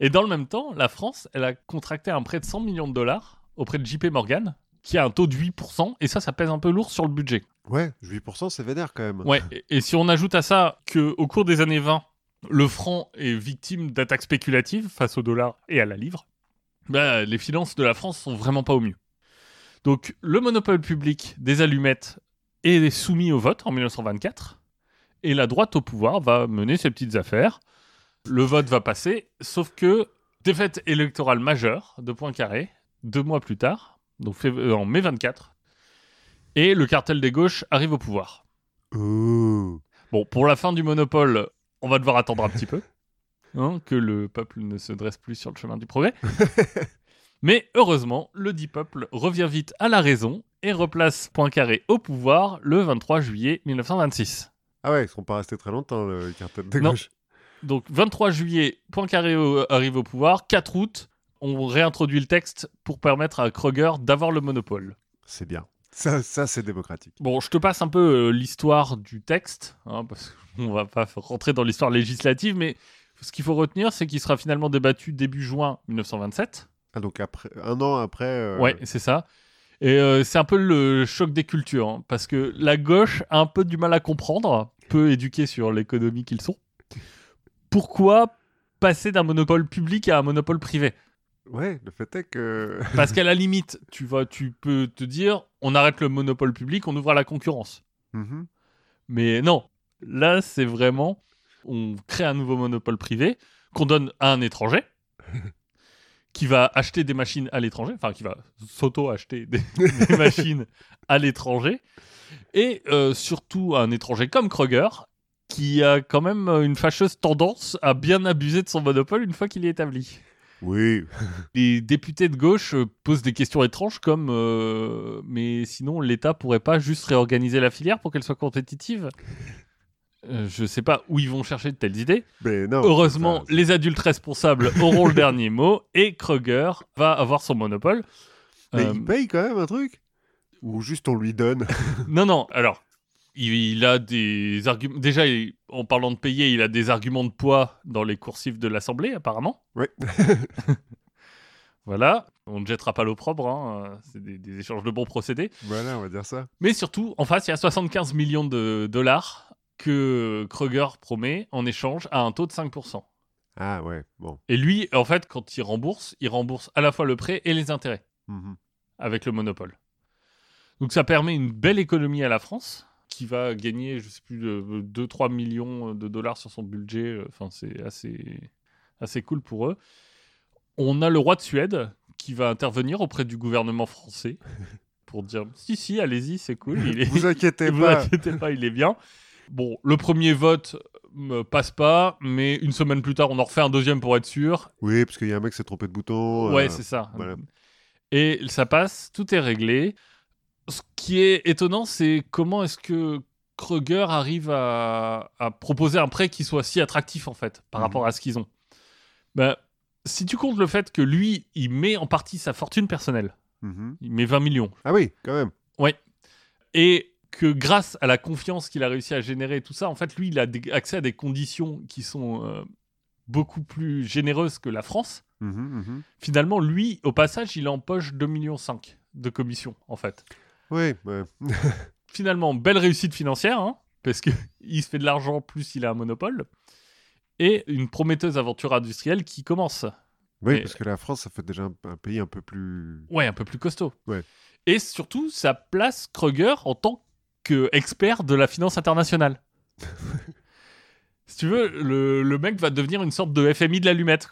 S2: Et dans le même temps, la France, elle a contracté un prêt de 100 millions de dollars auprès de JP Morgan, qui a un taux de 8%, et ça, ça pèse un peu lourd sur le budget.
S1: Ouais, 8% c'est vénère quand même.
S2: Ouais, et, et si on ajoute à ça que au cours des années 20, le franc est victime d'attaques spéculatives face au dollar et à la livre, bah, les finances de la France sont vraiment pas au mieux. Donc le monopole public des allumettes est soumis au vote en 1924 et la droite au pouvoir va mener ses petites affaires. Le vote va passer, sauf que défaite électorale majeure de Poincaré deux mois plus tard, donc euh, en mai 24, et le cartel des gauches arrive au pouvoir.
S1: Ouh.
S2: Bon, pour la fin du monopole, on va devoir attendre un petit peu. hein, que le peuple ne se dresse plus sur le chemin du progrès. Mais heureusement, le dit peuple revient vite à la raison et replace Poincaré au pouvoir le 23 juillet 1926.
S1: Ah ouais, ils seront pas restés très longtemps, le cartel de
S2: Non.
S1: gauche.
S2: Donc 23 juillet, Poincaré arrive au pouvoir. 4 août, on réintroduit le texte pour permettre à Kruger d'avoir le monopole.
S1: C'est bien. Ça, ça c'est démocratique.
S2: Bon, je te passe un peu euh, l'histoire du texte, hein, parce qu'on va pas rentrer dans l'histoire législative, mais ce qu'il faut retenir, c'est qu'il sera finalement débattu début juin 1927.
S1: Ah, donc après, un an après. euh,
S2: Ouais, c'est ça. Et euh, c'est un peu le choc des cultures, hein, parce que la gauche a un peu du mal à comprendre, peu éduqués sur l'économie qu'ils sont. Pourquoi passer d'un monopole public à un monopole privé?
S1: Ouais, le fait est que.
S2: Parce qu'à la limite, tu, vas, tu peux te dire, on arrête le monopole public, on ouvre à la concurrence.
S1: Mhm.
S2: Mais non, là, c'est vraiment, on crée un nouveau monopole privé qu'on donne à un étranger qui va acheter des machines à l'étranger, enfin qui va s'auto-acheter des, des machines à l'étranger, et euh, surtout un étranger comme Kroger, qui a quand même une fâcheuse tendance à bien abuser de son monopole une fois qu'il est établi.
S1: Oui.
S2: Les députés de gauche euh, posent des questions étranges comme euh, mais sinon l'État pourrait pas juste réorganiser la filière pour qu'elle soit compétitive? Euh, Je sais pas où ils vont chercher de telles idées.
S1: Mais non.
S2: Heureusement, les adultes responsables auront le dernier mot et Kroger va avoir son monopole.
S1: Mais
S2: Euh,
S1: il paye quand même un truc? Ou juste on lui donne?
S2: Non, non, alors, il, il a des arguments. Déjà, il- en parlant de payer, il a des arguments de poids dans les coursifs de l'Assemblée, apparemment.
S1: Ouais.
S2: Voilà, on ne jettera pas l'opprobre, hein, c'est des, des échanges de bons procédés.
S1: Voilà, on va dire ça.
S2: Mais surtout, en face, il y a 75 millions de dollars que Kroger promet en échange à un taux de 5%.
S1: Ah ouais, bon.
S2: Et lui, en fait, quand il rembourse, il rembourse à la fois le prêt et les intérêts
S1: Mhm.
S2: avec le monopole. Donc ça permet une belle économie à la France qui va gagner, je sais plus, 2-3 millions de dollars sur son budget. Enfin, c'est assez, assez cool pour eux. On a le roi de Suède qui va intervenir auprès du gouvernement français pour dire si, si, allez-y, c'est cool. Il est,
S1: Vous inquiétez
S2: vous
S1: pas.
S2: inquiétez pas, il est bien. Bon, le premier vote me passe pas, mais une semaine plus tard, on en refait un deuxième pour être sûr.
S1: Oui, parce qu'il y a un mec qui s'est trompé de bouton.
S2: Ouais,
S1: euh,
S2: c'est ça.
S1: voilà.
S2: Et ça passe, tout est réglé. Ce qui est étonnant, c'est comment est-ce que Kroger arrive à, à proposer un prêt qui soit si attractif, en fait, par
S1: Mhm.
S2: rapport à ce qu'ils ont. Ben, si tu comptes le fait que lui, il met en partie sa fortune personnelle,
S1: mhm.
S2: il met 20 millions,
S1: Ah oui, quand même.
S2: et que grâce à la confiance qu'il a réussi à générer, tout ça, en fait, lui, il a accès à des conditions qui sont euh, beaucoup plus généreuses que la France.
S1: Mhm.
S2: Finalement, lui, au passage, il empoche 2,5 millions de commissions, en fait.
S1: Oui, ouais.
S2: Finalement, belle réussite financière, hein, parce qu'il se fait de l'argent plus il a un monopole. Et une prometteuse aventure industrielle qui commence.
S1: Oui, parce que la France, ça fait déjà un, un pays un peu plus.
S2: Ouais, un peu plus costaud.
S1: Ouais.
S2: Et surtout, ça place Kroger en tant qu'expert de la finance internationale. si tu veux, le, le mec va devenir une sorte de FMI de l'allumette,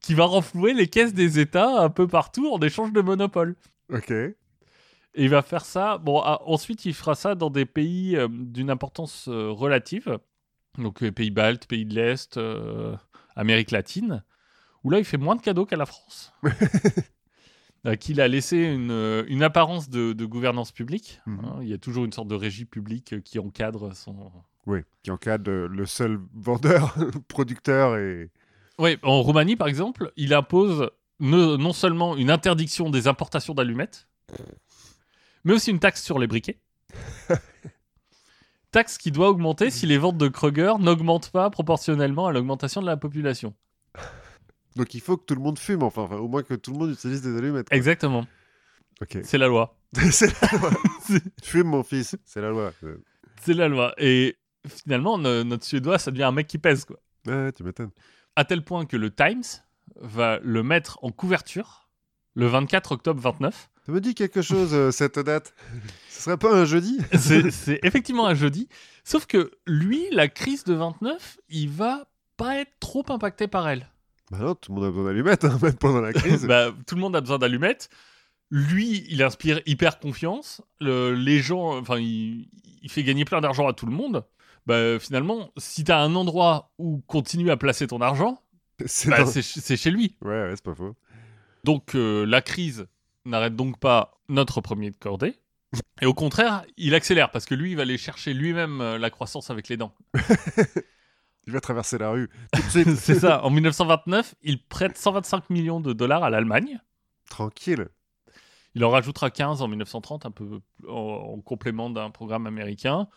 S2: qui va renflouer les caisses des États un peu partout en échange de monopole.
S1: Ok.
S2: Et il va faire ça. Bon, ah, ensuite, il fera ça dans des pays euh, d'une importance euh, relative. Donc, euh, pays baltes, pays de l'Est, euh, Amérique latine. Où là, il fait moins de cadeaux qu'à la France. Qu'il a laissé une, une apparence de, de gouvernance publique.
S1: Mhm.
S2: hein. Il y a toujours une sorte de régie publique qui encadre son.
S1: Oui, qui encadre le seul vendeur, producteur et.
S2: Oui, en Roumanie, par exemple, il impose ne- non seulement une interdiction des importations d'allumettes, mais aussi une taxe sur les briquets. taxe qui doit augmenter si les ventes de Kroger n'augmentent pas proportionnellement à l'augmentation de la population.
S1: Donc il faut que tout le monde fume, enfin, enfin, au moins que tout le monde utilise des allumettes. quoi.
S2: Exactement,
S1: Ok.
S2: c'est la loi.
S1: c'est la loi. Fume, mon fils, c'est la loi. Euh,
S2: C'est la loi. Et finalement, no- notre Suédois, ça devient un mec qui pèse, quoi.
S1: Ouais, tu m'étonnes.
S2: À tel point que le Times va le mettre en couverture le 24 octobre 29.
S1: Ça me dit quelque chose, euh, cette date? Ce serait pas un jeudi?
S2: C'est effectivement un jeudi. Sauf que lui, la crise de 29, il va pas être trop impacté par elle.
S1: Bah non, tout le monde a besoin d'allumettes, hein, même pendant la crise.
S2: Bah, tout le monde a besoin d'allumettes. Lui, il inspire hyper confiance. Le- les gens, enfin, il, il fait gagner plein d'argent à tout le monde. Bah, finalement, si t'as un endroit où continuer à placer ton argent,
S1: c'est
S2: bah,
S1: dans-
S2: c'est chez lui.
S1: Ouais, ouais, c'est pas faux.
S2: Donc euh, la crise n'arrête donc pas notre premier de cordée. Et au contraire, il accélère parce que lui, il va aller chercher lui-même euh, la croissance avec les dents.
S1: Il va traverser la rue.
S2: C'est ça. En 1929, il prête 125 millions de dollars à l'Allemagne.
S1: Tranquille.
S2: Il en rajoutera 15 en 1930, un peu en, en complément d'un programme américain.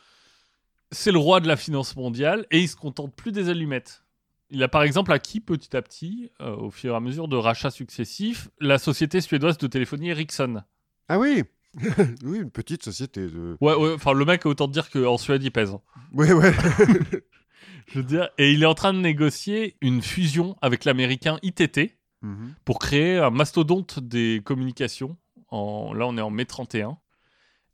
S2: C'est le roi de la finance mondiale et il se contente plus des allumettes. Il a par exemple acquis petit à petit, euh, au fur et à mesure de rachats successifs, la société suédoise de téléphonie Ericsson.
S1: Ah oui Oui, une petite société de...
S2: Ouais, ouais, enfin le mec, autant dire qu'en Suède, il pèse.
S1: Ouais, ouais.
S2: Je veux dire, et il est en train de négocier une fusion avec l'américain ITT
S1: Mhm.
S2: pour créer un mastodonte des communications. En, là, on est en mai 31.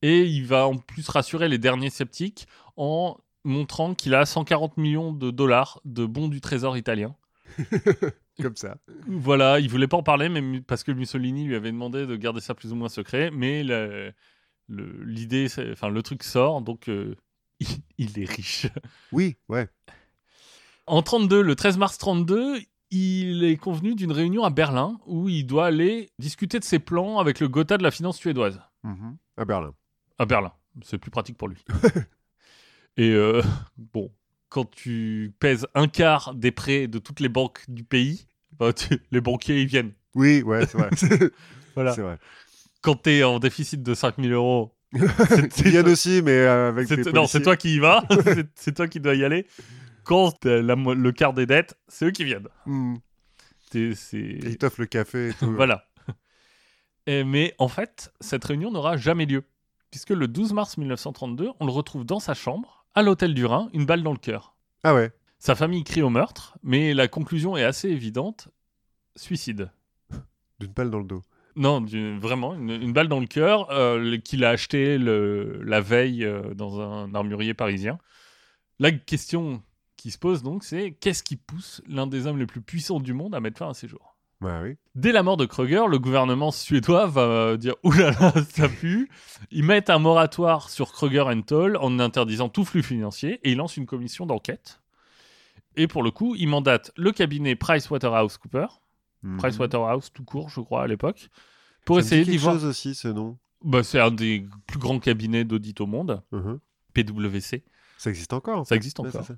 S2: Et il va en plus rassurer les derniers sceptiques en montrant qu'il a 140 millions de dollars de bons du trésor italien
S1: Comme ça.
S2: Voilà, il voulait pas en parler, mais parce que Mussolini lui avait demandé de garder ça plus ou moins secret. Mais l'idée, enfin le truc sort, donc euh, il, il est riche.
S1: Oui, ouais.
S2: En 32, le 13 mars 32, il est convenu d'une réunion à Berlin où il doit aller discuter de ses plans avec le Gotha de la finance suédoise.
S1: Mhm. À Berlin.
S2: À Berlin, c'est plus pratique pour lui. Et euh, bon, quand tu pèses un quart des prêts de toutes les banques du pays, bah, tu- les banquiers ils viennent.
S1: Oui, ouais, c'est vrai.
S2: Voilà.
S1: c'est vrai.
S2: Quand t'es en déficit de 5000 euros,
S1: Ils viennent aussi, mais avec des
S2: non, c'est toi qui y vas, c'est- toi qui dois y aller. Quand t'as la le quart des dettes, c'est eux qui viennent.
S1: Et Ils t'offrent le café et tout.
S2: Voilà. Et- mais en fait, cette réunion n'aura jamais lieu, puisque le 12 mars 1932, on le retrouve dans sa chambre, à l'hôtel du Rhin, une balle dans le cœur.
S1: Ah ouais.
S2: Sa famille crie au meurtre, mais la conclusion est assez évidente suicide.
S1: D'une balle dans le dos.
S2: Non, vraiment, une, une balle dans le cœur euh, qu'il a acheté le- la veille euh, dans un armurier parisien. La question qui se pose donc, c'est qu'est-ce qui pousse l'un des hommes les plus puissants du monde à mettre fin à ses jours?
S1: Bah oui.
S2: Dès la mort de Kruger, le gouvernement suédois va euh, dire oulala, ça pue. Ils mettent un moratoire sur Kruger Toll en interdisant tout flux financier et ils lancent une commission d'enquête. Et pour le coup, ils mandatent le cabinet PricewaterhouseCoopers,
S1: Mhm.
S2: Pricewaterhouse tout court, je crois, à l'époque, pour
S1: Ça
S2: essayer d'y voir.
S1: chose aussi, ce nom.
S2: Bah, c'est un des plus grands cabinets d'audit au monde,
S1: Mhm.
S2: PwC.
S1: Ça existe encore. en
S2: Ça existe encore.
S1: ça.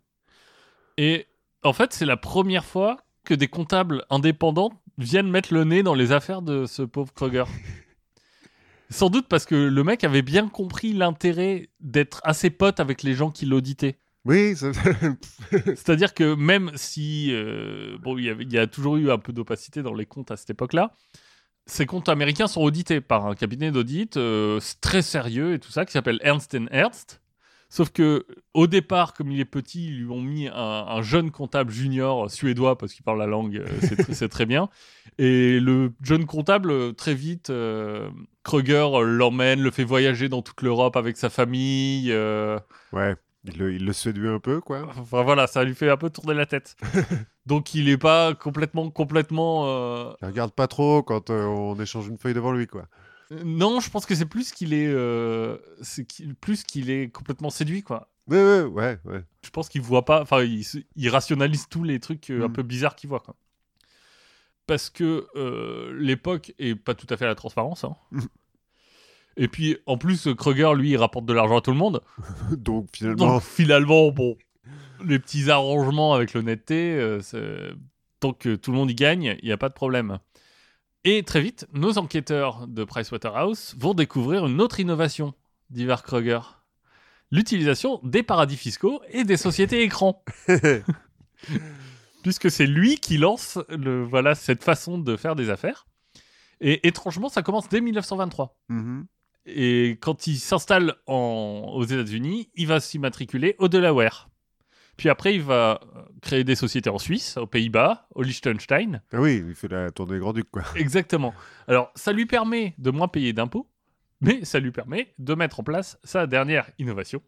S2: Et en fait, c'est la première fois que des comptables indépendants viennent mettre le nez dans les affaires de ce pauvre Kroger. Sans doute parce que le mec avait bien compris l'intérêt d'être assez pote avec les gens qui l'auditaient.
S1: Oui, ça-
S2: C'est-à-dire que même si euh, bon, il y, avait- il y a toujours eu un peu d'opacité dans les comptes à cette époque-là, ces comptes américains sont audités par un cabinet d'audit euh, très sérieux et tout ça qui s'appelle Ernst Ernst. Sauf que au départ, comme il est petit, ils lui ont mis un, un jeune comptable junior suédois parce qu'il parle la langue, euh, c'est tr- c'est très bien. Et le jeune comptable, euh, très vite, euh, Kruger l'emmène, le fait voyager dans toute l'Europe avec sa famille. euh,
S1: ouais. Il le, il le séduit un peu, quoi.
S2: Enfin voilà, ça lui fait un peu tourner la tête. Donc il est pas complètement, complètement. euh,
S1: Il regarde pas trop quand euh, on échange une feuille devant lui, quoi.
S2: Non, je pense que c'est plus qu'il est, euh, c'est plus qu'il est complètement séduit quoi.
S1: Ouais, ouais, ouais, ouais.
S2: Je pense qu'il voit pas, enfin il, se- il rationalise tous les trucs euh, un
S1: Mm.
S2: peu bizarres qu'il voit quoi. Parce que euh, l'époque est pas tout à fait à la transparence. hein.
S1: Mm.
S2: Et puis en plus, Kruger lui il rapporte de l'argent à tout le monde.
S1: Donc finalement,
S2: Donc finalement, bon, les petits arrangements avec l'honnêteté, euh, tant que tout le monde y gagne, il n'y a pas de problème. Et très vite, nos enquêteurs de Pricewaterhouse vont découvrir une autre innovation d'Ivar Kruger. L'utilisation des paradis fiscaux et des sociétés écrans. Puisque c'est lui qui lance le, voilà, cette façon de faire des affaires. Et étrangement, ça commence dès 1923.
S1: Mhm.
S2: Et quand il s'installe aux États-Unis, il va s'immatriculer au Delaware. Puis après, il va euh, créer des sociétés en Suisse, aux Pays-Bas, au Liechtenstein.
S1: Ah oui, il fait la tournée Grand-Duc, quoi.
S2: Exactement. Alors, ça lui permet de moins payer d'impôts, mais ça lui permet de mettre en place sa dernière innovation,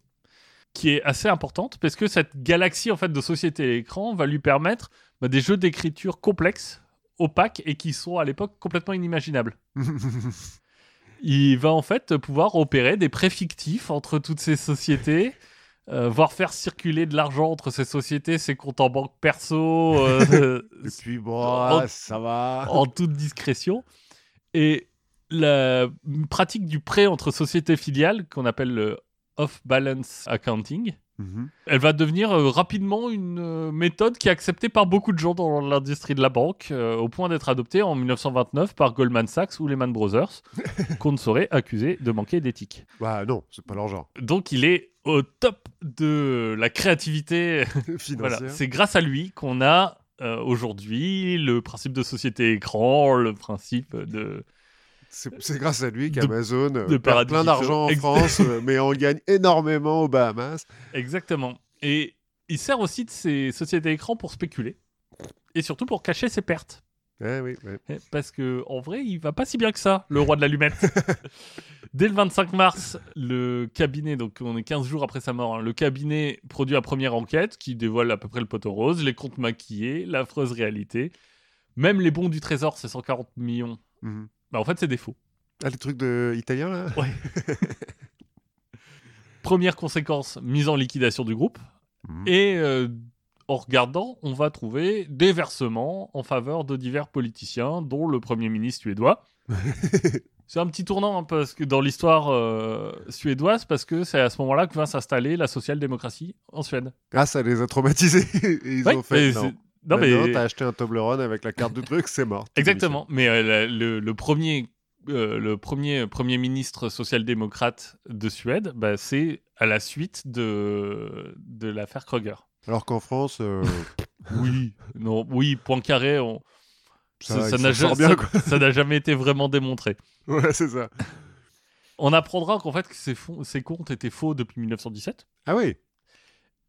S2: qui est assez importante, parce que cette galaxie en fait de sociétés à écran va lui permettre bah, des jeux d'écriture complexes, opaques et qui sont à l'époque complètement inimaginables. il va en fait pouvoir opérer des prêts fictifs entre toutes ces sociétés, euh, voire faire circuler de l'argent entre ces sociétés, ses comptes en banque perso, euh,
S1: Et puis, bon,
S2: En-
S1: ah, ça va.
S2: en toute discrétion. Et la pratique du prêt entre sociétés filiales, qu'on appelle le off-balance accounting,
S1: Mhm.
S2: elle va devenir euh, rapidement une euh, méthode qui est acceptée par beaucoup de gens dans l'industrie de la banque, euh, au point d'être adoptée en 1929 par Goldman Sachs ou Lehman Brothers, qu'on ne saurait accuser de manquer d'éthique.
S1: Bah non, c'est pas leur genre.
S2: Donc il est au top de la créativité.
S1: Financière.
S2: voilà. C'est grâce à lui qu'on a aujourd'hui le principe de société écran, le principe de...
S1: C'est grâce à lui qu'Amazon euh, perd plein d'argent en. France, euh, mais en gagne énormément aux Bahamas.
S2: Exactement. Et il sert aussi de ces sociétés écrans pour spéculer. Et surtout pour cacher ses pertes.
S1: Eh oui, ouais.
S2: Eh, Parce que en vrai, il va pas si bien que ça, le roi de l'allumette. Dès le 25 mars, le cabinet, donc on est 15 jours après sa mort, hein, le cabinet produit la première enquête qui dévoile à peu près le poteau rose, les comptes maquillés, l'affreuse réalité. Même les bons du trésor, c'est 140 millions.
S1: Mhm.
S2: Bah, en fait, c'est des faux.
S1: Ah, les trucs de italiens là?
S2: Première conséquence, mise en liquidation du groupe.
S1: Mhm.
S2: Et euh, en regardant, on va trouver des versements en faveur de divers politiciens, dont le Premier ministre suédois. C'est un petit tournant hein, parce que dans l'histoire euh, suédoise, parce que c'est à ce moment-là que va s'installer la social-démocratie en Suède.
S1: Ah, ça les a traumatisés. Ils
S2: Ouais,
S1: ont fait. Non,
S2: mais
S1: t'as acheté un Toblerone avec la carte du truc, c'est mort.
S2: exactement. Mais euh, la- le, le premier, euh, le premier premier ministre social-démocrate de Suède, bah, c'est à la suite de de l'affaire Kroger.
S1: Alors qu'en France, euh,
S2: Oui, non, oui, point carré, on-
S1: ça,
S2: n'a ja-
S1: bien,
S2: ça- jamais été vraiment démontré.
S1: Ouais, c'est ça.
S2: On apprendra qu'en fait que ces, fonds- ces comptes étaient faux depuis 1917
S1: Ah oui.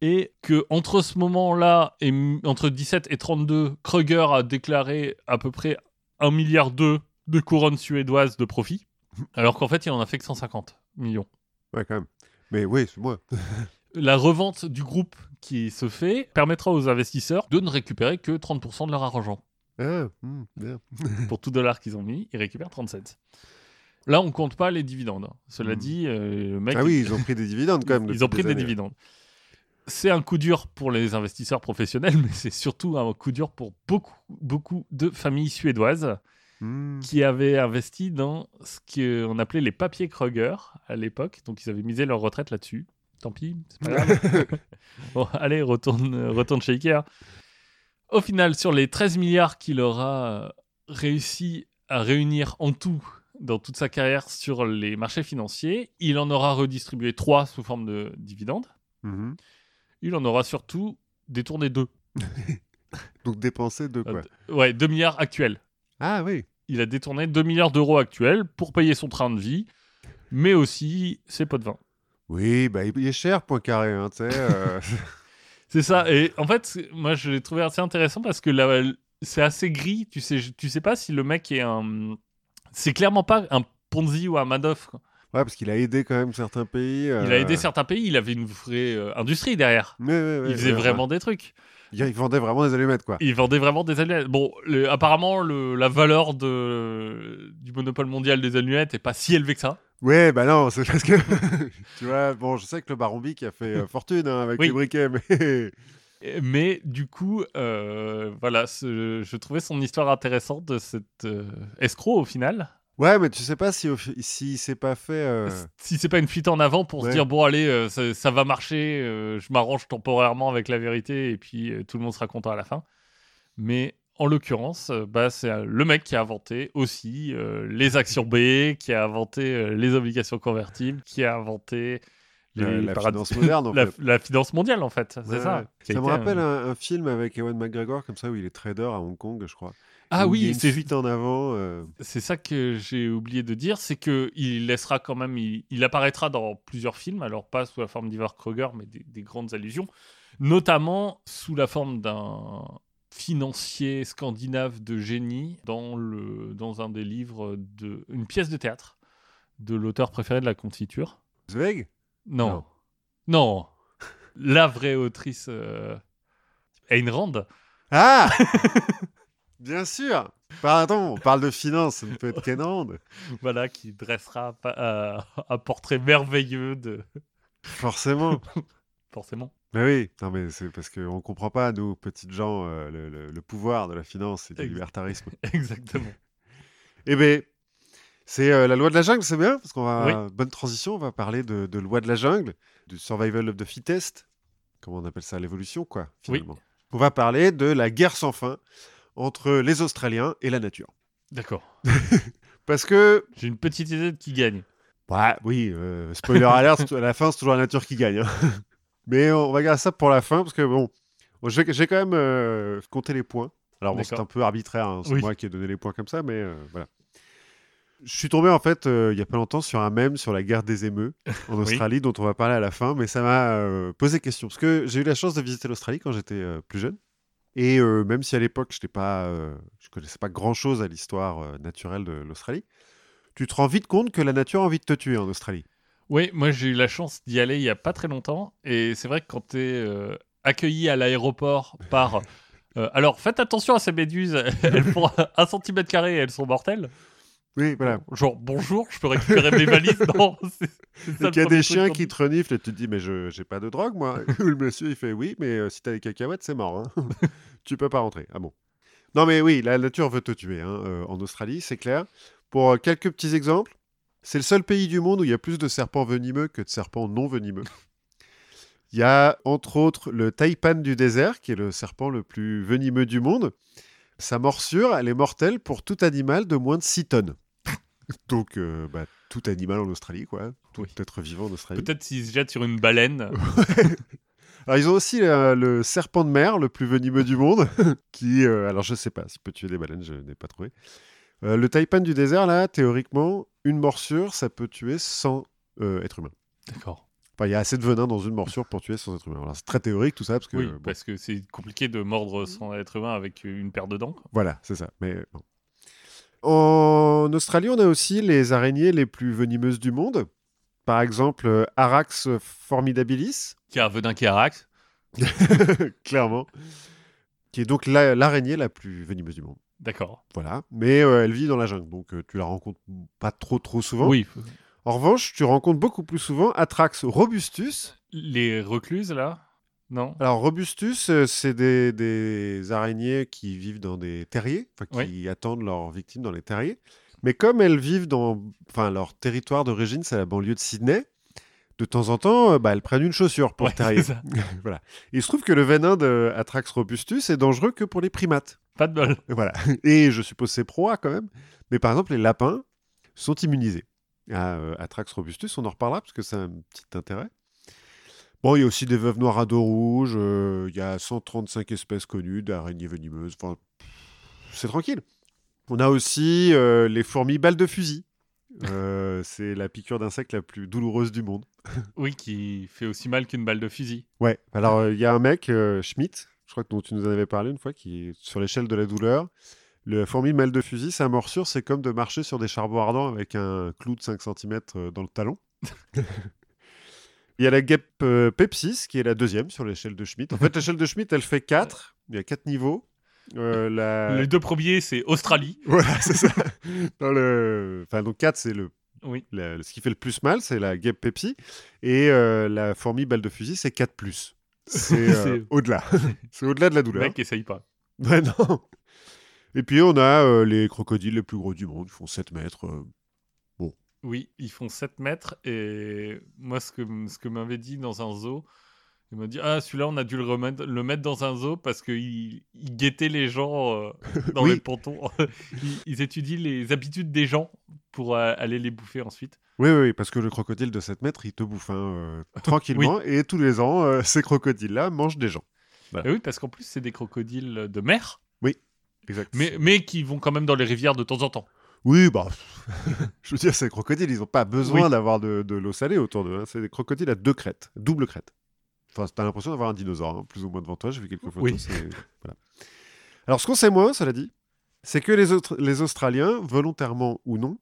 S2: Et que entre ce moment-là et entre 17 et 32, Kruger a déclaré à peu près 1 milliard de couronnes suédoises de profit, alors qu'en fait il en a fait que 150 millions.
S1: Ouais, quand même. Mais oui, c'est moi.
S2: La revente du groupe qui se fait permettra aux investisseurs de ne récupérer que 30% de leur argent.
S1: Ah, hmm, bien.
S2: Pour tout dollar qu'ils ont mis, ils récupèrent 37. Là, on compte pas les dividendes. Cela
S1: Mhm.
S2: dit, euh, le mec,
S1: Ah oui, ils ont pris des dividendes quand même.
S2: Ils ont pris des dividendes. C'est un coup dur pour les investisseurs professionnels, mais c'est surtout un coup dur pour beaucoup, beaucoup de familles suédoises
S1: Hmm.
S2: qui avaient investi dans ce qu'on appelait les papiers Kruger à l'époque. Donc, ils avaient misé leur retraite là-dessus. Tant pis, c'est pas grave. bon, allez, retourne, retourne chez Ikea. Au final, sur les 13 milliards qu'il aura réussi à réunir en tout dans toute sa carrière sur les marchés financiers, il en aura redistribué 3 sous forme de dividendes.
S1: Mhm.
S2: Il en aura surtout détourné 2.
S1: Donc dépenser de quoi
S2: Ouais, 2 milliards actuels.
S1: Ah oui.
S2: Il a détourné 2 milliards d'euros actuels pour payer son train de vie, mais aussi ses pots de vin.
S1: Oui, bah il est cher, point carré, hein, tu sais. euh,
S2: C'est ça. Et en fait, moi, je l'ai trouvé assez intéressant parce que là, c'est assez gris. Tu sais, tu sais pas si le mec est un. C'est clairement pas un Ponzi ou un Madoff. quoi.
S1: Ouais, parce qu'il a aidé quand même certains pays.
S2: Il a
S1: euh,
S2: aidé certains pays. Il avait une vraie euh, industrie derrière.
S1: Mais, ouais, ouais,
S2: il faisait
S1: ouais,
S2: vraiment des trucs.
S1: Il vendait vraiment des allumettes, quoi.
S2: Il vendait vraiment des allumettes. Bon, le- apparemment, le- la valeur de, du monopole mondial des allumettes est pas si élevée que ça.
S1: Ouais, bah non, c'est parce que. tu vois, bon, je sais que le Baron Bic a fait euh, fortune hein, avec
S2: Oui.
S1: les briquets, mais.
S2: Mais du coup, euh, voilà, je trouvais son histoire intéressante de cet euh, escroc au final.
S1: Ouais, mais tu sais pas si, si c'est pas fait. euh,
S2: Si c'est pas une fuite en avant pour
S1: Ouais.
S2: se dire bon allez euh, ça, ça va marcher, euh, je m'arrange temporairement avec la vérité et puis tout le monde sera content à la fin. Mais en l'occurrence, bah, c'est le mec qui a inventé aussi les actions B, qui a inventé les obligations convertibles, qui a inventé les
S1: la, finance moderne, en
S2: la,
S1: fait.
S2: la finance mondiale en fait, c'est
S1: Ouais,
S2: ça.
S1: ouais. Ça me rappelle un, un film avec Ewan McGregor, comme ça, où il est trader à Hong Kong, je crois.
S2: Ah oui,
S1: une
S2: c'est
S1: fuite en avant. euh,
S2: C'est ça que j'ai oublié de dire, c'est que il laissera quand même, il, il apparaîtra dans plusieurs films, alors pas sous la forme d'Ivar Kroger, mais des, des grandes allusions, notamment sous la forme d'un financier scandinave de génie dans, le, dans un des livres de une pièce de théâtre de l'auteur préféré de la confiture.
S1: Zweig?
S2: Non, non, la vraie autrice euh, Ayn Rand.
S1: Ah Bien sûr Pardon, on parle de finance, ça ne peut être qu'Enrand.
S2: voilà, qui dressera pa- euh, un portrait merveilleux de
S1: Forcément.
S2: forcément.
S1: Mais oui, non mais c'est parce qu'on ne comprend pas, nous, petites gens, euh, le, le- le pouvoir de la finance et du libertarisme.
S2: Exactement.
S1: Eh bien, c'est euh, la loi de la jungle, c'est bien, parce qu'on va...
S2: Oui.
S1: Bonne transition, on va parler de, de loi de la jungle, du survival of the fittest, comment on appelle ça, l'évolution, quoi,
S2: Oui.
S1: finalement. On va parler de la guerre sans fin entre les Australiens et la nature.
S2: D'accord.
S1: Parce que
S2: J'ai une petite idée de qui gagne.
S1: Ouais, oui, euh, spoiler alert, à la fin, c'est toujours la nature qui gagne. hein. Mais on va garder ça pour la fin, parce que bon, j'ai quand même euh, compté les points. Alors bon, c'est un peu arbitraire, hein, c'est
S2: Oui.
S1: moi qui ai donné les points comme ça, mais euh, voilà. Je suis tombé en fait euh, il y a pas longtemps sur un mème sur la guerre des émeux en Australie dont on va parler à la fin, mais ça m'a posé question parce que j'ai eu la chance de visiter l'Australie quand j'étais plus jeune et euh, même si à l'époque je je connaissais pas grand chose à l'histoire naturelle de l'Australie, tu te rends vite compte que la nature a envie de te tuer en Australie.
S2: Oui, moi j'ai eu la chance d'y aller il y a pas très longtemps. Et c'est vrai que quand tu es accueilli à l'aéroport par. euh, alors faites attention à ces méduses, elles font un centimètre carré et elles sont mortelles.
S1: Oui, voilà.
S2: Genre bonjour, je peux récupérer mes valises Non, c'est- ça
S1: qu'il y a des chiens qui te reniflent et tu te dis, mais je j'ai pas de drogue, moi. Le monsieur, il fait, oui, mais euh, si t'as des cacahuètes, c'est mort. hein. tu peux pas rentrer. Ah bon. Non, mais oui, la nature veut te tuer hein, euh, en Australie, c'est clair. Pour euh, quelques petits exemples, c'est le seul pays du monde où il y a plus de serpents venimeux que de serpents non venimeux. Il y a entre autres le taipan du désert, qui est le serpent le plus venimeux du monde. Sa morsure, elle est mortelle pour tout animal de moins de 6 tonnes. Donc, euh, bah, tout animal en Australie, quoi. Tout
S2: Oui.
S1: être vivant en Australie.
S2: Peut-être s'ils se jettent sur une baleine.
S1: Alors, ils ont aussi euh, le serpent de mer, le plus venimeux du monde, qui, euh, alors je sais pas s'il peut tuer des baleines, je n'ai pas trouvé. Euh, le taipan du désert, là, théoriquement, une morsure, ça peut tuer 100 euh, êtres humains.
S2: D'accord.
S1: Enfin, il y a assez de venin dans une morsure pour tuer 100 êtres humains. Alors, c'est très théorique tout ça, parce que
S2: Oui,
S1: bon,
S2: parce que c'est compliqué de mordre son être humain avec une paire de dents.
S1: voilà, c'est ça. Mais bon. En Australie, on a aussi les araignées les plus venimeuses du monde. Par exemple, euh, Arax formidabilis,
S2: Qui a un venin qui araxe.
S1: clairement, qui est donc la- l'araignée la plus venimeuse du monde.
S2: D'accord.
S1: Voilà, mais euh, elle vit dans la jungle, donc euh, tu la rencontres pas trop trop souvent.
S2: Oui.
S1: En revanche, tu rencontres beaucoup plus souvent Atrax robustus.
S2: Les recluses, là Non
S1: Alors robustus, euh, c'est des, des araignées qui vivent dans des terriers, qui attendent leurs victimes dans les terriers. Mais comme elles vivent dans, enfin leur territoire d'origine, c'est la banlieue de Sydney. De temps en temps, euh, bah, elles prennent une chaussure pour
S2: Ouais,
S1: terrier. voilà. Il se trouve que le venin de Atrax robustus est dangereux que pour les primates.
S2: Pas de bol.
S1: Voilà. Et je suppose c'est proie quand même. Mais par exemple, les lapins sont immunisés à euh, Atrax robustus. On en reparlera parce que c'est un petit intérêt. Bon, il y a aussi des veuves noires à dos rouge. euh, il y a 135 espèces connues d'araignées venimeuses. Enfin, c'est tranquille. On a aussi euh, les fourmis balles de fusil. Euh, c'est la piqûre d'insecte la plus douloureuse du monde.
S2: Oui, qui fait aussi mal qu'une balle de fusil.
S1: Ouais, alors il y a un mec, Schmidt, je crois que dont tu nous en avais parlé une fois, qui est sur l'échelle de la douleur. Le fourmi mal de fusil, sa morsure, c'est comme de marcher sur des charbons ardents avec un clou de 5 cm dans le talon. Il y a la guêpe euh, Pepsis, qui est la deuxième sur l'échelle de Schmidt. En fait, l'échelle de Schmidt, elle fait 4. Il y a 4 niveaux. Euh, la...
S2: Les deux premiers, c'est Australie.
S1: Voilà, c'est ça. Dans le... Enfin, donc 4, c'est le
S2: Oui.
S1: la- ce qui fait le plus mal, c'est la guêpe Pepsi. Et euh, la fourmi balle de fusil, c'est 4 plus. C'est euh, au-delà. c'est au-delà de la
S2: Le
S1: douleur.
S2: mec, essaye pas.
S1: Ouais, non. Et puis on a les crocodiles les plus gros du monde, ils font 7 mètres.
S2: Oui, ils font 7 mètres. Et moi, ce que, ce que m'avait dit dans un zoo, il m'a dit Ah, celui-là, on a dû le, remettre, le mettre dans un zoo parce qu'il il guettait les gens euh, dans
S1: Oui.
S2: les pontons. ils, ils étudient les habitudes des gens pour euh, aller les bouffer ensuite.
S1: Oui, oui, oui, parce que le crocodile de 7 mètres, il te bouffe hein, euh, tranquillement. Et tous les ans, ces crocodiles-là mangent des gens.
S2: Et oui, parce qu'en plus, c'est des crocodiles de mer,
S1: Exact.
S2: mais, mais qui vont quand même dans les rivières de temps en temps.
S1: Oui, bah. je veux dire, ces crocodiles, ils n'ont pas besoin
S2: Oui.
S1: d'avoir de, de l'eau salée autour d'eux. hein. C'est des crocodiles à deux crêtes, double crête. Enfin, t'as l'impression d'avoir un dinosaure, hein, plus ou moins devant toi. J'ai vu quelques photos.
S2: Oui.
S1: c'est- voilà. Alors, ce qu'on sait moins, cela dit, c'est que les, autres, les Australiens, volontairement ou non,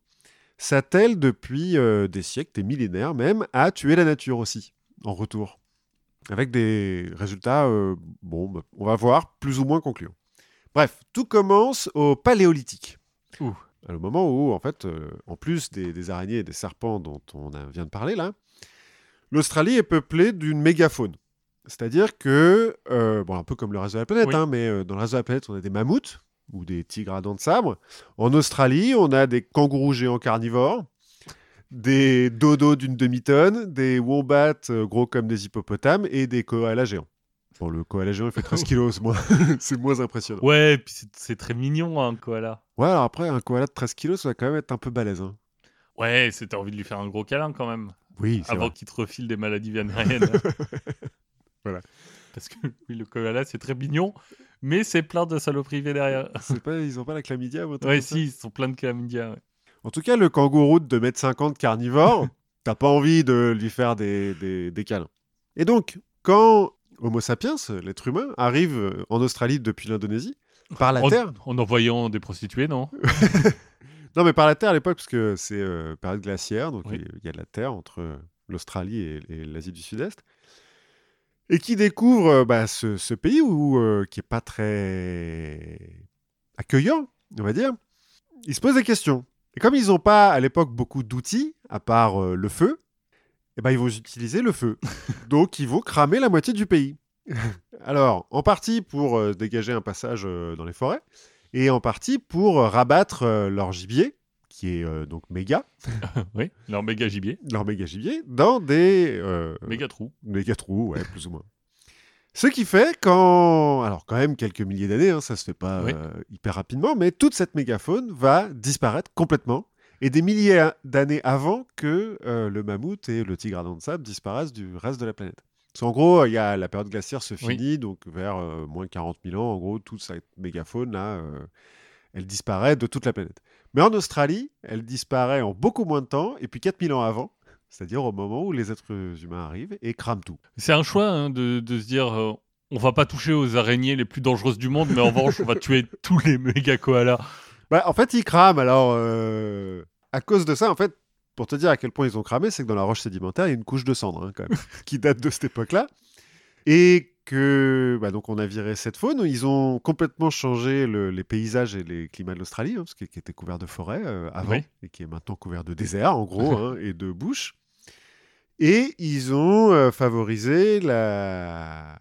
S1: s'attellent depuis euh, des siècles, des millénaires même, à tuer la nature aussi, en retour. Avec des résultats, euh, bon, bah, on va voir, plus ou moins concluants. Bref, tout commence au Paléolithique.
S2: Ouh.
S1: Le moment où, en fait, euh, en plus des, des araignées et des serpents dont on a- vient de parler là, l'Australie est peuplée d'une mégafaune. C'est-à-dire que, euh, bon, un peu comme le reste de la planète,
S2: Oui.
S1: hein, mais euh, dans le reste de la planète, on a des mammouths ou des tigres à dents de sabre. En Australie, on a des kangourous géants carnivores, des dodos d'une demi-tonne, des wombats gros comme des hippopotames et des koalas géants. Bon, le koala géant, il fait 13 kilos, moins, c'est moins impressionnant.
S2: Ouais, puis c'est- très mignon, un koala.
S1: Ouais, alors après, un koala de 13 kilos, ça va quand même être un peu balèze. hein.
S2: Ouais, c'était envie de lui faire un gros câlin quand même.
S1: Oui,
S2: avant qu'il te refile des maladies vénériennes.
S1: Voilà.
S2: Parce que oui, le koala, c'est très mignon, mais c'est plein de saloperies.
S1: C'est pas, ils ont pas la chlamydia ou
S2: Ouais, si, ils sont pleins de chlamydia. ouais.
S1: En tout cas, le kangourou de 2m50 carnivore, t'as pas envie de lui faire des, des, des câlins. Et donc, quand Homo sapiens, l'être humain, arrive euh, en Australie depuis l'Indonésie, par la
S2: en,
S1: terre,
S2: en envoyant des prostituées, non?
S1: Non, mais par la terre à l'époque, parce que c'est période glaciaire, donc il y a de la terre entre l'Australie et, l'Asie du Sud-Est. Et qui découvre bah, ce, pays où, qui n'est pas très accueillant, on va dire. Ils se posent des questions. Et comme ils n'ont pas à l'époque beaucoup d'outils, à part le feu, eh ben, ils vont utiliser le feu. Donc ils vont cramer la moitié du pays. Alors, en partie pour euh, dégager un passage euh, dans les forêts, et en partie pour euh, rabattre leur gibier, qui est donc méga.
S2: oui, leur méga gibier.
S1: Leur méga gibier, dans des...
S2: méga trous.
S1: Méga trous, ouais, plus ou moins. Ce qui fait quand, alors quand même quelques milliers d'années, hein, ça se fait pas hyper rapidement, mais toute cette mégafaune va disparaître complètement et des milliers d'années avant que le mammouth et le tigre à dents de sable disparaissent du reste de la planète. En gros, il y a la période glaciaire se finit, donc vers euh, moins 40 000 ans, en gros, toute cette mégafaune là, euh, elle disparaît de toute la planète. Mais en Australie, elle disparaît en beaucoup moins de temps, et puis 4000 ans avant, c'est-à-dire au moment où les êtres humains arrivent et crament tout.
S2: C'est un choix hein, de, se dire, euh, on va pas toucher aux araignées les plus dangereuses du monde, mais en revanche, on va tuer tous les méga koalas.
S1: Bah, en fait, ils crament. Alors, à cause de ça, en fait, pour te dire à quel point ils ont cramé, c'est que dans la roche sédimentaire, il y a une couche de cendres, hein, quand même, qui date de cette époque-là. Et que, bah, donc on a viré cette faune. Ils ont complètement changé les paysages et les climats de l'Australie, hein, parce qui était couvert de forêts euh, avant, et qui est maintenant couvert de désert, en gros, hein, et de bush. Et ils ont euh, favorisé la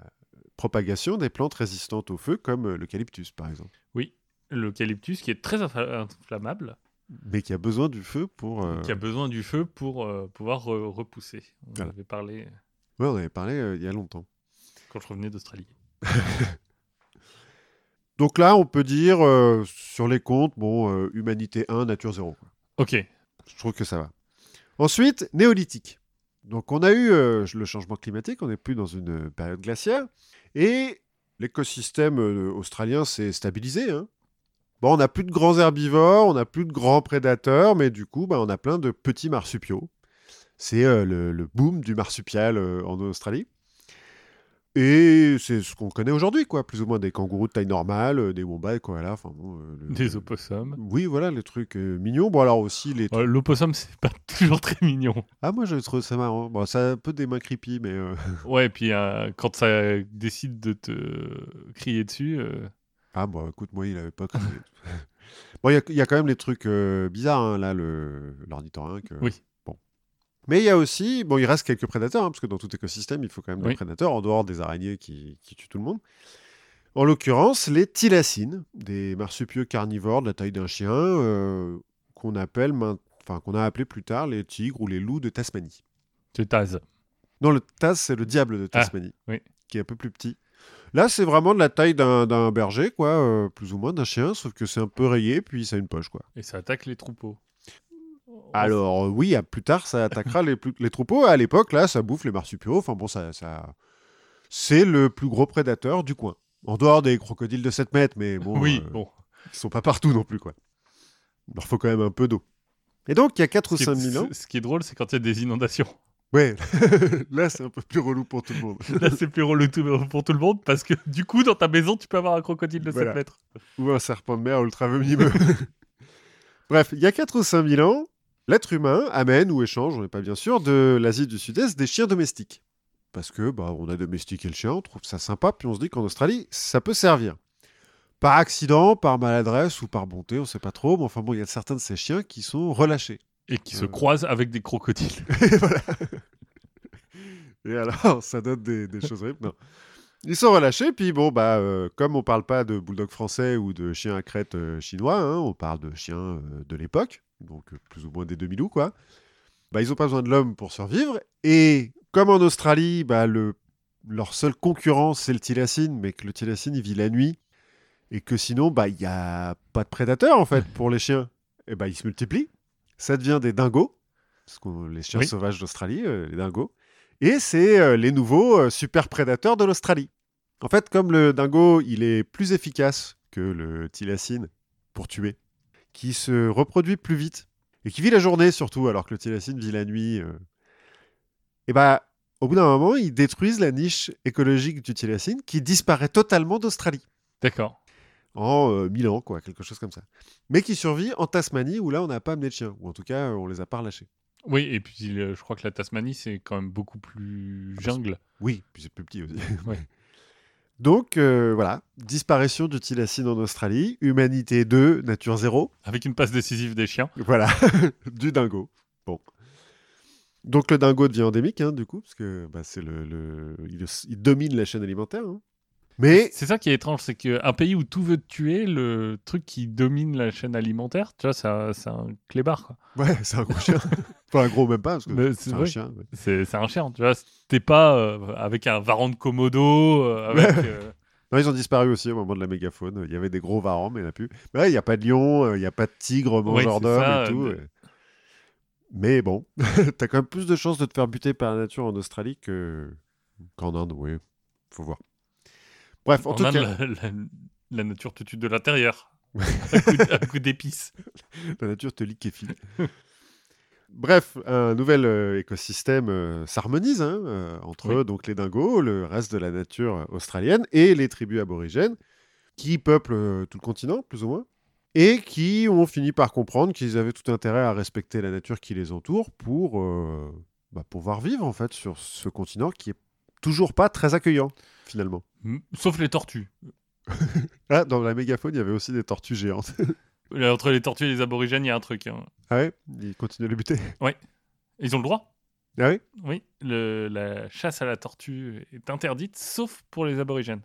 S1: propagation des plantes résistantes au feu, comme euh, l'eucalyptus, par exemple.
S2: Oui, l'eucalyptus qui est très inflammable
S1: mais qui a besoin du feu pour. Euh,
S2: qui a besoin du feu pour euh, pouvoir repousser. On avait parlé.
S1: Oui, on avait parlé euh, il y a longtemps.
S2: Quand je revenais d'Australie.
S1: Donc là, on peut dire sur les comptes, bon, humanité 1, nature 0.
S2: Ok.
S1: Je trouve que ça va. Ensuite, néolithique. Donc on a eu le changement climatique, on n'est plus dans une période glaciaire, et l'écosystème australien s'est stabilisé. Hein. Bon, on n'a plus de grands herbivores, on n'a plus de grands prédateurs, mais du coup, bah, on a plein de petits marsupiaux. C'est euh, le, boom du marsupial euh, en Australie. Et c'est ce qu'on connaît aujourd'hui, quoi, plus ou moins des kangourous de taille normale, euh, des wombats, quoi, là, enfin
S2: des opossums.
S1: Oui, voilà, les trucs mignons. Bon, alors aussi les.
S2: L'opossum, c'est pas toujours très mignon.
S1: Ah, moi, je trouve ça marrant. Bon, ça a un peu des mains creepy, mais.
S2: ouais, et puis quand ça décide de te crier dessus.
S1: Ah, bon, écoute, moi, il avait pas bon, il y, a quand même les trucs euh, bizarres, hein, là, l'ornithorynque.
S2: oui.
S1: Bon. Mais il y a aussi, bon, il reste quelques prédateurs, hein, parce que dans tout écosystème, il faut quand même des prédateurs, en dehors des araignées qui, tuent tout le monde. En l'occurrence, les thylacines, des marsupieux carnivores de la taille d'un chien, euh, qu'on appelle, enfin, qu'on a appelé plus tard les tigres ou les loups de Tasmanie.
S2: C'est Taz.
S1: Non, le Taz, c'est le diable de ah, Tasmanie,
S2: oui.
S1: qui est un peu plus petit. Là, c'est vraiment de la taille d'un berger, quoi, euh, plus ou moins d'un chien, sauf que c'est un peu rayé, puis ça a une poche, quoi.
S2: Et ça attaque les troupeaux.
S1: Alors euh, oui, à plus tard, ça attaquera les, les, troupeaux. À l'époque, là, ça bouffe les marsupiaux. Enfin bon, ça, ça... c'est le plus gros prédateur du coin. En dehors des crocodiles de 7 mètres, mais bon,
S2: oui, euh, bon.
S1: ils sont pas partout non plus, quoi. Il leur faut quand même un peu d'eau. Et donc, il y a 4 ou 5 000 ans...
S2: Ce qui est drôle, c'est quand il y a des inondations.
S1: Ouais, là c'est un peu plus relou pour tout le monde.
S2: là c'est plus relou pour tout le monde parce que du coup dans ta maison tu peux avoir un crocodile de 7 mètres.
S1: Ou un serpent de mer ultra venimeux. Bref, il y a 4 ou 5 000 ans, l'être humain amène ou échange, on n'est pas bien sûr, de l'Asie du Sud-Est des chiens domestiques. Parce que bah, on a domestiqué le chien, on trouve ça sympa, puis on se dit qu'en Australie ça peut servir. Par accident, par maladresse ou par bonté, on ne sait pas trop, mais enfin bon, il y a certains de ces chiens qui sont relâchés.
S2: Et qui se euh. croisent avec des crocodiles.
S1: et voilà. Et alors, ça donne des, choses horribles. Non. Ils sont relâchés, puis bon, bah, euh, comme on parle pas de bulldog français ou de chien à crête euh, chinois, hein, on parle de chiens de l'époque, donc plus ou moins des 2000 ou quoi, bah, ils ont pas besoin de l'homme pour survivre. Et comme en Australie, bah, le, leur seule concurrent, c'est le thylacine, mais que le thylacine, il vit la nuit, et que sinon, bah, il n'y a pas de prédateurs, en fait, pour les chiens. Et bah, ils se multiplient ça devient des dingos, les chiens sauvages d'Australie, euh, les dingos. Et c'est euh, les nouveaux euh, super prédateurs de l'Australie. En fait, comme le dingo, il est plus efficace que le thylacine pour tuer, qui se reproduit plus vite et qui vit la journée surtout, alors que le thylacine vit la nuit. Et bah, au bout d'un moment, ils détruisent la niche écologique du thylacine qui disparaît totalement d'Australie.
S2: D'accord.
S1: En euh, 1000 ans, quoi, quelque chose comme ça. Mais qui survit en Tasmanie, où là, on n'a pas amené de chiens, ou en tout cas, on les a pas relâchés.
S2: Oui, et puis le- je crois que la Tasmanie, c'est quand même beaucoup plus jungle.
S1: Oui, puis c'est plus petit aussi.
S2: Ouais.
S1: Donc, euh, voilà, disparition du thylacine en Australie, humanité 2, nature 0.
S2: Avec une passe décisive des chiens.
S1: Voilà, du dingo. Bon. Donc le dingo devient endémique, hein, du coup, parce que bah, c'est le, le- il, il domine la chaîne alimentaire. hein. Mais
S2: C'est ça qui est étrange, c'est qu'un pays où tout veut te tuer, le truc qui domine la chaîne alimentaire, tu vois, c'est un, un clébard. quoi.
S1: ouais, c'est un gros chien. enfin, un gros même pas, parce que
S2: Mais
S1: c'est un chien. ouais.
S2: C'est un chien, tu vois. T'es pas euh, avec un varan de Komodo, euh, avec. euh,
S1: Non, ils ont disparu aussi au moment de la mégafaune. Il y avait des gros varans, mais il n'y en a plus. Mais il n'y a pas de lion, il n'y a pas de tigre mangeur d'hommes
S2: ça,
S1: et tout. ouais. Mais bon, t'as quand même plus de chances de te faire buter par la nature en Australie que- qu'en Inde, oui. Faut voir. Bref, en, tout cas,
S2: la, la- la nature te tue de l'intérieur. à coup d'épices.
S1: la nature te liquéfie. Bref, un nouvel euh, écosystème euh, s'harmonise hein, euh, entre
S2: Oui.
S1: donc les dingos, le reste de la nature australienne et les tribus aborigènes qui peuplent tout le continent, plus ou moins, et qui ont fini par comprendre qu'ils avaient tout intérêt à respecter la nature qui les entoure pour bah, pouvoir vivre en fait sur ce continent qui est toujours pas très accueillant finalement.
S2: Sauf les tortues.
S1: Ah, dans la mégafaune, il y avait aussi des tortues géantes.
S2: Là, Entre les tortues et les aborigènes, il y a un truc. hein.
S1: ah ouais? Ils continuent à les buter?
S2: Ils ont le droit.
S1: Ah oui
S2: Oui, le- la chasse à la tortue est interdite, sauf pour les aborigènes.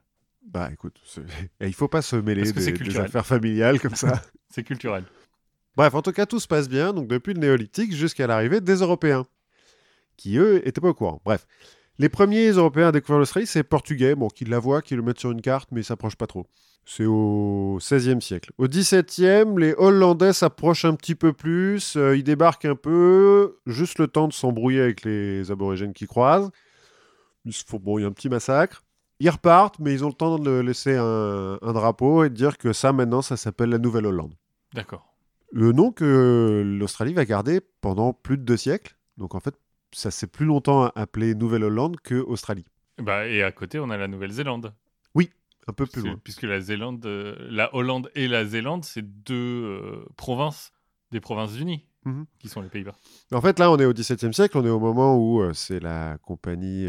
S1: Bah écoute, et il faut pas se mêler des, des affaires familiales comme ça.
S2: C'est culturel.
S1: Bref, en tout cas, tout se passe bien, donc depuis le néolithique jusqu'à l'arrivée des Européens, qui eux étaient pas au courant. Bref, les premiers Européens à découvrir l'Australie, c'est les Portugais, bon, qui la voient, qui le mettent sur une carte, mais ils s'approchent pas trop. C'est au XVIe siècle. Au XVIIe, les Hollandais s'approchent un petit peu plus, euh, ils débarquent un peu, juste le temps de s'embrouiller avec les aborigènes qui croisent. Ils se font- bon, il y a un petit massacre. Ils repartent, mais ils ont le temps de laisser un, un drapeau et de dire que ça, maintenant, ça s'appelle la Nouvelle-Hollande.
S2: D'accord.
S1: Le nom que l'Australie va garder pendant plus de deux siècles. Donc en fait, ça s'est plus longtemps appelé Nouvelle-Hollande que Australie.
S2: Bah, et à côté, on a la Nouvelle-Zélande.
S1: Un peu plus loin.
S2: Puisque la Zélande, euh, la Hollande et la Zélande, c'est deux euh, provinces des Provinces-Unies,
S1: Mhm.
S2: qui sont les Pays-Bas.
S1: En fait, là, on est au XVIIe siècle. On est au moment où euh, c'est la compagnie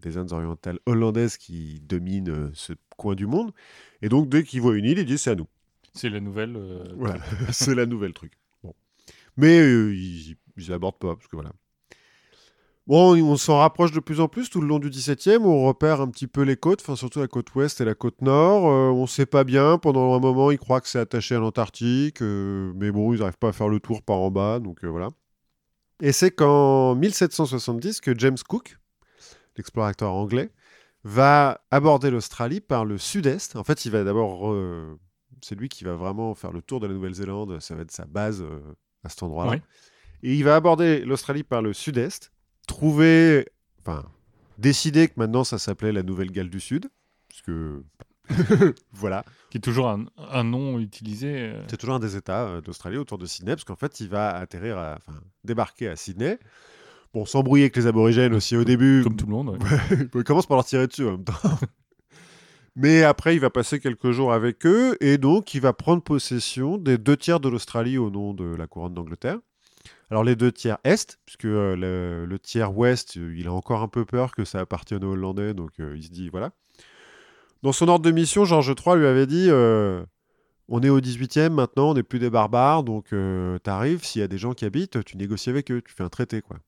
S1: des Indes orientales hollandaises qui domine ce coin du monde. Et donc, dès qu'ils voient une île, ils disent c'est à nous.
S2: C'est la nouvelle.
S1: Voilà, c'est la nouvelle truc. Bon. Mais ils, ils abordent pas, parce que voilà. Bon, on s'en rapproche de plus en plus tout le long du 17e. On repère un petit peu les côtes, enfin surtout la côte ouest et la côte nord. Euh, on sait pas bien. Pendant un moment, ils croient que c'est attaché à l'Antarctique, euh, mais bon, ils n'arrivent pas à faire le tour par en bas, donc euh, voilà. Et c'est qu'en 1770 que James Cook, l'explorateur anglais, va aborder l'Australie par le sud-est. En fait, il va d'abord c'est lui qui va vraiment faire le tour de la Nouvelle-Zélande. Ça va être sa base à cet endroit-là.
S2: Oui.
S1: Et il va aborder l'Australie par le sud-est, trouver, enfin, décider que maintenant ça s'appelait la Nouvelle-Galles du Sud, puisque voilà,
S2: Qui est toujours un, un nom utilisé. euh,
S1: c'est toujours un des États euh, d'Australie autour de Sydney, parce qu'en fait il va atterrir, à, enfin, débarquer à Sydney. Bon, s'embrouiller avec les aborigènes aussi au début.
S2: Comme tout le monde. ouais.
S1: il commence par leur tirer dessus en même temps. Mais après, il va passer quelques jours avec eux et donc il va prendre possession des deux tiers de l'Australie au nom de la couronne d'Angleterre. Alors les deux tiers est, puisque euh, le, le tiers ouest, euh, il a encore un peu peur que ça appartienne aux Hollandais, donc euh, il se dit voilà. Dans son ordre de mission, Georges III lui avait dit euh, on est au 18e maintenant, on n'est plus des barbares, donc t'arrives, s'il y a des gens qui habitent, tu négocies avec eux, tu fais un traité quoi.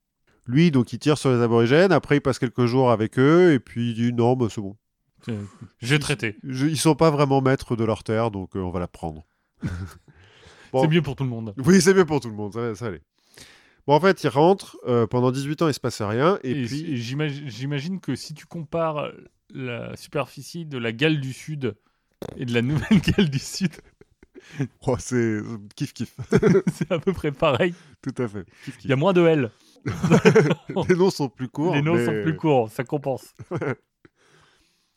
S1: Lui, donc il tire sur les aborigènes, après il passe quelques jours avec eux, et puis il dit non, bah, c'est bon.
S2: J'ai traité.
S1: Je- ils sont pas vraiment maîtres de leur terre, donc on va la prendre. Bon.
S2: C'est mieux pour tout le monde.
S1: Oui, c'est mieux pour tout le monde, ça va, ça va aller. Bon, en fait, il rentre, euh, pendant 18 ans, il se passe rien, et,
S2: Et,
S1: puis...
S2: j'imagine que si tu compares la superficie de la Galles du Sud et de la nouvelle Galles du Sud,
S1: Oh, c'est kiff kiff,
S2: c'est à peu près pareil.
S1: tout à fait. Kiff,
S2: Il y a moins de L.
S1: Les noms sont plus courts.
S2: Les noms
S1: mais-
S2: sont plus courts, ça compense.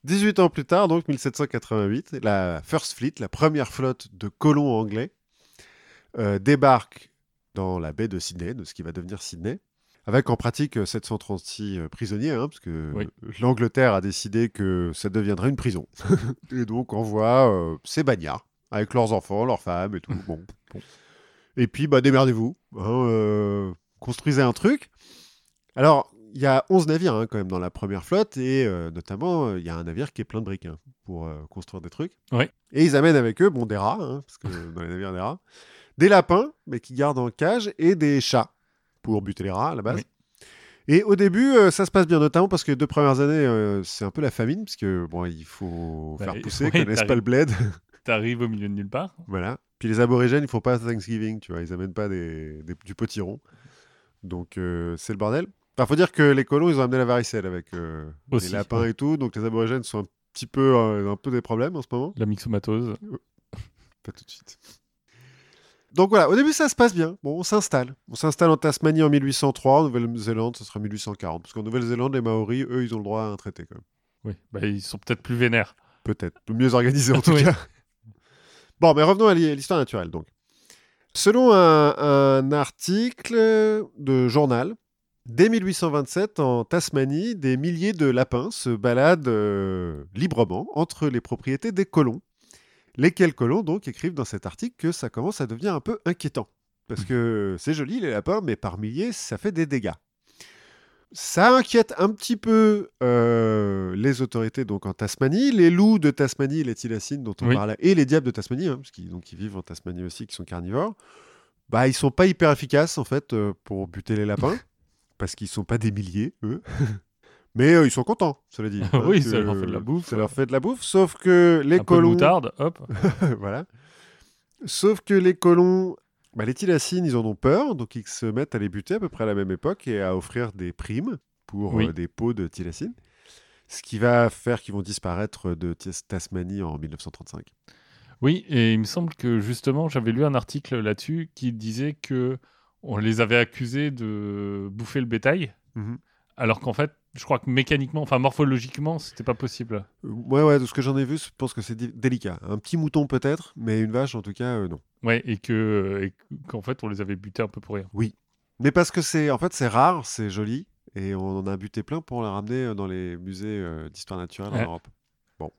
S1: 18 ans plus tard, donc 1788, la First Fleet, la première flotte de colons anglais, euh, débarque dans la baie de Sydney, de ce qui va devenir Sydney. avec en pratique 736 prisonniers, hein, parce que l'Angleterre a décidé que ça deviendrait une prison. et donc on voit ces bagnards, avec leurs enfants, leurs femmes et tout. bon, Et puis, bah, démerdez-vous. Hein, construisez un truc. Alors, il y a 11 navires hein, quand même dans la première flotte, et notamment, il y a un navire qui est plein de briques pour construire des trucs. Et ils amènent avec eux bon, des rats, parce que dans les navires, des rats, des lapins, mais qui gardent en cage, et des chats pour buter les rats à la base. Et au début, euh, ça se passe bien, notamment parce que les deux premières années, euh, c'est un peu la famine, parce que bon, il faut bah, faire pousser, ouais, connaissent pas le bled.
S2: T'arrives au milieu de nulle part.
S1: Voilà. Puis les aborigènes, ils font pas Thanksgiving, tu vois, ils amènent pas des, du potiron. Donc euh, c'est le bordel. Enfin, faut dire que les colons, ils ont amené la varicelle avec les lapins et tout, donc les aborigènes sont un petit peu, un peu des problèmes en ce moment.
S2: La myxomatose.
S1: Pas tout de suite. Donc voilà, au début ça se passe bien. Bon, on s'installe. On s'installe en Tasmanie en 1803, en Nouvelle-Zélande ce sera 1840. Parce qu'en Nouvelle-Zélande, les Maoris, eux, ils ont le droit à un traité quand même.
S2: Oui, bah, ils sont peut-être plus vénères.
S1: Peut-être, mieux organisés en tout cas. Bon, mais revenons à l'histoire naturelle donc. Selon un, article de journal, dès 1827, en Tasmanie, des milliers de lapins se baladent euh, librement entre les propriétés des colons Lesquels colons donc écrivent dans cet article que ça commence à devenir un peu inquiétant. Parce que c'est joli les lapins, mais par milliers, ça fait des dégâts. Ça inquiète un petit peu euh, les autorités donc en Tasmanie, les loups de Tasmanie, les tilacines dont on parlait, et les diables de Tasmanie, hein, parce qu'ils donc, ils vivent en Tasmanie aussi, qui sont carnivores. Bah, ils sont pas hyper efficaces en fait euh, pour buter les lapins, parce qu'ils sont pas des milliers, eux. Mais euh, ils sont contents, cela dit.
S2: oui, ça leur fait de la bouffe.
S1: Ça leur fait de la bouffe, sauf que les colons.
S2: Peu de hop.
S1: voilà. Sauf que les colons, bah, les tilacines, ils en ont peur, donc ils se mettent à les buter à peu près à la même époque et à offrir des primes pour euh, des pots de tilacines. Ce qui va faire qu'ils vont disparaître de Tasmanie en 1935.
S2: Oui, et il me semble que justement, j'avais lu un article là-dessus qui disait que on les avait accusés de bouffer le bétail. Mhm. Alors qu'en fait, je crois que mécaniquement, enfin morphologiquement, c'était pas possible.
S1: Euh, ouais, ouais, de ce que j'en ai vu, je pense que c'est délicat. Un petit mouton peut-être, mais une vache en tout cas, euh, non.
S2: Ouais, et que qu'en fait, on les avait butés un peu pour rien.
S1: Oui, mais parce que c'est en fait c'est rare, c'est joli, et on en a buté plein pour les ramener euh, dans les musées d'histoire naturelle en Europe. Bon,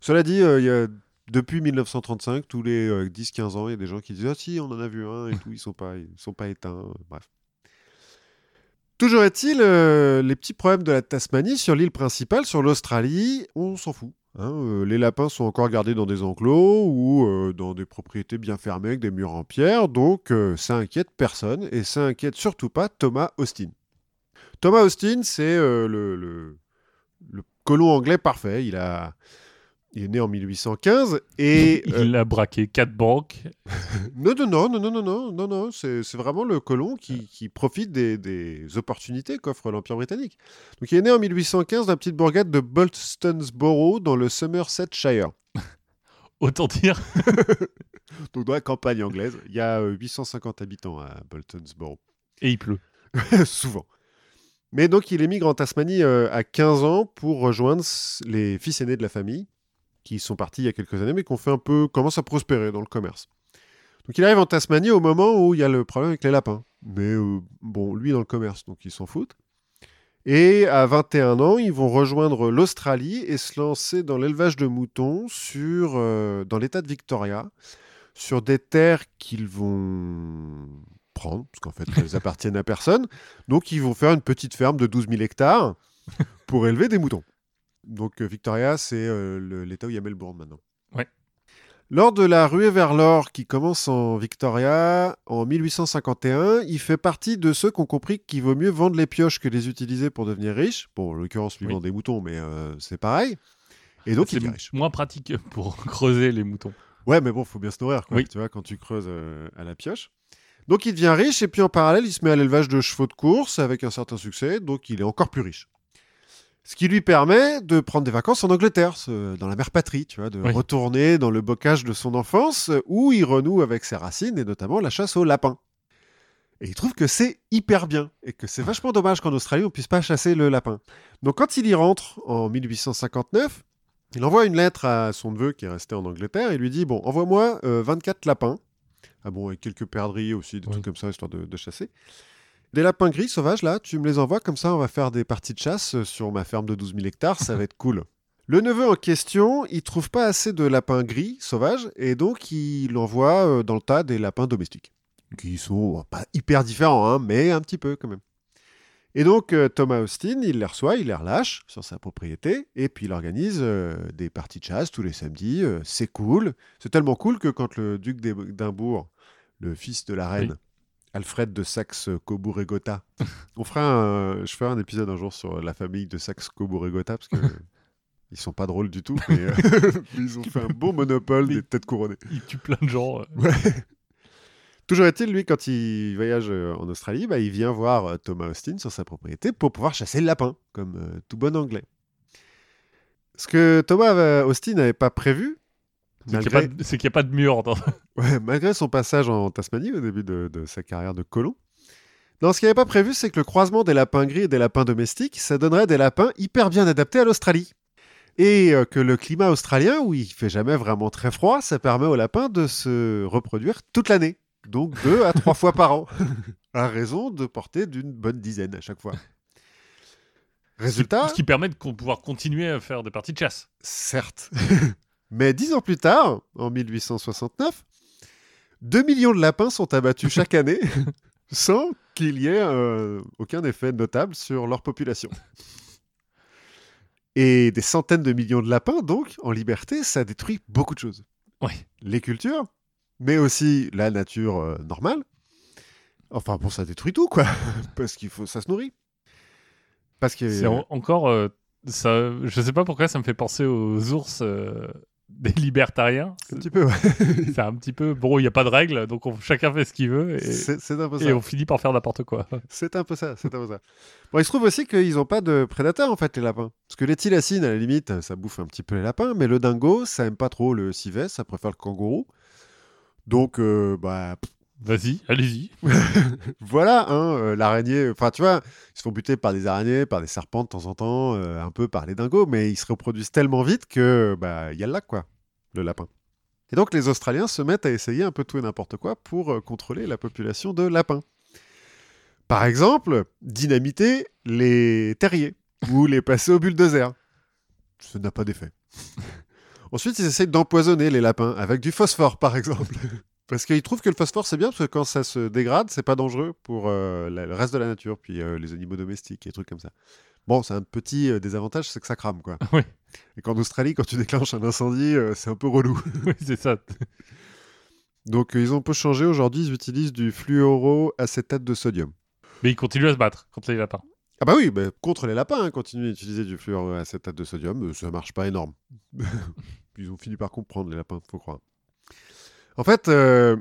S1: cela dit, il y a depuis 1935, tous les 10-15 ans, il y a des gens qui disent Ah si, on en a vu un et tout, ils sont pas, ils sont pas éteints. Bref. Toujours est-il, euh, les petits problèmes de la Tasmanie sur l'île principale, sur l'Australie, on s'en fout. Hein, euh, les lapins sont encore gardés dans des enclos ou euh, dans des propriétés bien fermées avec des murs en pierre, donc ça inquiète personne et ça inquiète surtout pas Thomas Austin. Thomas Austin, c'est le, le, colon anglais parfait. Il a, il est né en 1815 et...
S2: Il euh, a braqué quatre banques.
S1: non, non, non, non, non, non, non, non, c'est vraiment le colon qui, qui profite des, des opportunités qu'offre l'Empire britannique. Donc il est né en 1815 dans la petite bourgade de Boltonsborough dans le Somersetshire.
S2: Autant dire.
S1: Donc dans la campagne anglaise, il y a 850 euh, habitants à Boltonsborough.
S2: Et il pleut.
S1: Souvent. Mais donc il émigre en Tasmanie euh, à 15 ans pour rejoindre les fils aînés de la famille qui sont partis il y a quelques années, mais qui ont fait un peu, commencent à prospérer dans le commerce. Donc il arrive en Tasmanie au moment où il y a le problème avec les lapins. Mais euh, bon, lui dans le commerce, donc ils s'en foutent. Et à 21 ans, ils vont rejoindre l'Australie et se lancer dans l'élevage de moutons sur, euh, dans l'État de Victoria, sur des terres qu'ils vont prendre, parce qu'en fait, elles appartiennent à personne. Donc ils vont faire une petite ferme de 12 000 hectares pour élever des moutons. Donc euh, Victoria, c'est euh, l'état où il y a Melbourne maintenant.
S2: Ouais.
S1: Lors de la ruée vers l'or qui commence en Victoria en 1851, il fait partie de ceux qui ont compris qu'il vaut mieux vendre les pioches que les utiliser pour devenir riche. Bon, en l'occurrence, lui vend des moutons, mais euh, c'est pareil. Et donc, il est riche.
S2: moins pratique pour creuser les moutons.
S1: Ouais, mais bon, il faut bien se nourrir, quoi, tu vois, quand tu creuses à la pioche. Donc, il devient riche, et puis en parallèle, il se met à l'élevage de chevaux de course avec un certain succès, donc il est encore plus riche. Ce qui lui permet de prendre des vacances en Angleterre, dans la mère patrie, tu vois, de retourner dans le bocage de son enfance, où il renoue avec ses racines, et notamment la chasse aux lapins. Et il trouve que c'est hyper bien, et que c'est vachement dommage qu'en Australie, on puisse pas chasser le lapin. Donc quand il y rentre en 1859, il envoie une lettre à son neveu qui est resté en Angleterre, et lui dit, bon, envoie-moi 24 euh, lapins, ah bon, et quelques perdrix aussi, des trucs comme ça, histoire de, de chasser. Des lapins gris sauvages, là, tu me les envoies, comme ça on va faire des parties de chasse sur ma ferme de 12 000 hectares, ça va être cool. Le neveu en question, il trouve pas assez de lapins gris sauvages, et donc il envoie euh, dans le tas des lapins domestiques, qui sont pas hyper différents, hein, mais un petit peu quand même. Et donc euh, Thomas Austin, il les reçoit, il les relâche sur sa propriété, et puis il organise euh, des parties de chasse tous les samedis. c'est cool. C'est tellement cool que quand le duc d'Édimbourg, le fils de la reine, Alfred de Saxe-Cobourg et Gotha. On fera un, je ferai un épisode un jour sur la famille de Saxe-Cobourg et Gotha parce que ils sont pas drôles du tout, mais, euh, ils ont fait un bon monopole des têtes couronnées.
S2: Ils tuent plein de gens.
S1: Toujours est-il, lui, quand il voyage euh, en Australie, bah, il vient voir euh, Thomas Austin sur sa propriété pour pouvoir chasser le lapin, comme tout bon anglais. Ce que Thomas Austin n'avait pas prévu,
S2: c'est qu'il n'y a, pas de mur.
S1: malgré son passage en Tasmanie au début de, sa carrière de colon. Non, ce qu'il n'avait pas prévu, c'est que le croisement des lapins gris et des lapins domestiques, ça donnerait des lapins hyper bien adaptés à l'Australie. Et euh, que le climat australien, où il fait jamais vraiment très froid, ça permet aux lapins de se reproduire toute l'année. Donc deux à trois fois par an. à raison de porter d'une bonne dizaine à chaque fois.
S2: Résultat. Ce qui permet de pouvoir continuer à faire des parties de chasse.
S1: Certes. Mais dix ans plus tard, en 1869, 2 millions de lapins sont abattus chaque année sans qu'il y ait euh, aucun effet notable sur leur population. Et des centaines de millions de lapins, donc, en liberté, ça détruit beaucoup de choses.
S2: Oui.
S1: Les cultures, mais aussi la nature euh, normale. Enfin, bon, ça détruit tout, quoi. Parce qu'il faut, ça se nourrit.
S2: Parce que. C'est encore. Euh, ça, je sais pas pourquoi ça me fait penser aux ours des libertariens.
S1: Un petit peu, ouais.
S2: c'est un petit peu. Bon, il n'y a pas de règles, donc chacun fait ce qu'il veut. Et, c'est, un peu ça. Et on finit par faire n'importe quoi.
S1: C'est un peu ça, c'est un peu ça. Bon, il se trouve aussi qu'ils n'ont pas de prédateurs, en fait, les lapins. Parce que les tilacines, à la limite, ça bouffe un petit peu les lapins, mais le dingo, ça aime pas trop le civet, ça préfère le kangourou. Donc, euh, bah.
S2: Vas-y, allez-y.
S1: voilà, hein, euh, l'araignée. Enfin, tu vois, ils se font buter par des araignées, par des serpents de temps en temps, euh, un peu par les dingos, mais ils se reproduisent tellement vite que, bah, y a le lac, quoi, le lapin. Et donc, les Australiens se mettent à essayer un peu tout et n'importe quoi pour euh, contrôler la population de lapins. Par exemple, dynamiter les terriers ou les passer au bulldozer. Ça n'a pas d'effet. Ensuite, ils essayent d'empoisonner les lapins avec du phosphore, par exemple. Parce qu'ils trouvent que le phosphore, c'est bien, parce que quand ça se dégrade, c'est pas dangereux pour euh, le reste de la nature, puis euh, les animaux domestiques et trucs comme ça. Bon, c'est un petit euh, désavantage, c'est que ça crame, quoi.
S2: Oui.
S1: Et qu'en Australie, quand tu déclenches un incendie, c'est un peu relou.
S2: oui, c'est ça.
S1: Donc, ils ont un peu changé. Aujourd'hui, ils utilisent du fluoroacétate de sodium.
S2: Mais ils continuent à se battre contre les lapins.
S1: Ah bah oui, bah, contre les lapins, hein, continuent à utiliser du fluoroacétate de sodium. Ça marche pas énorme. ils ont fini par comprendre, les lapins, faut croire. En fait, euh,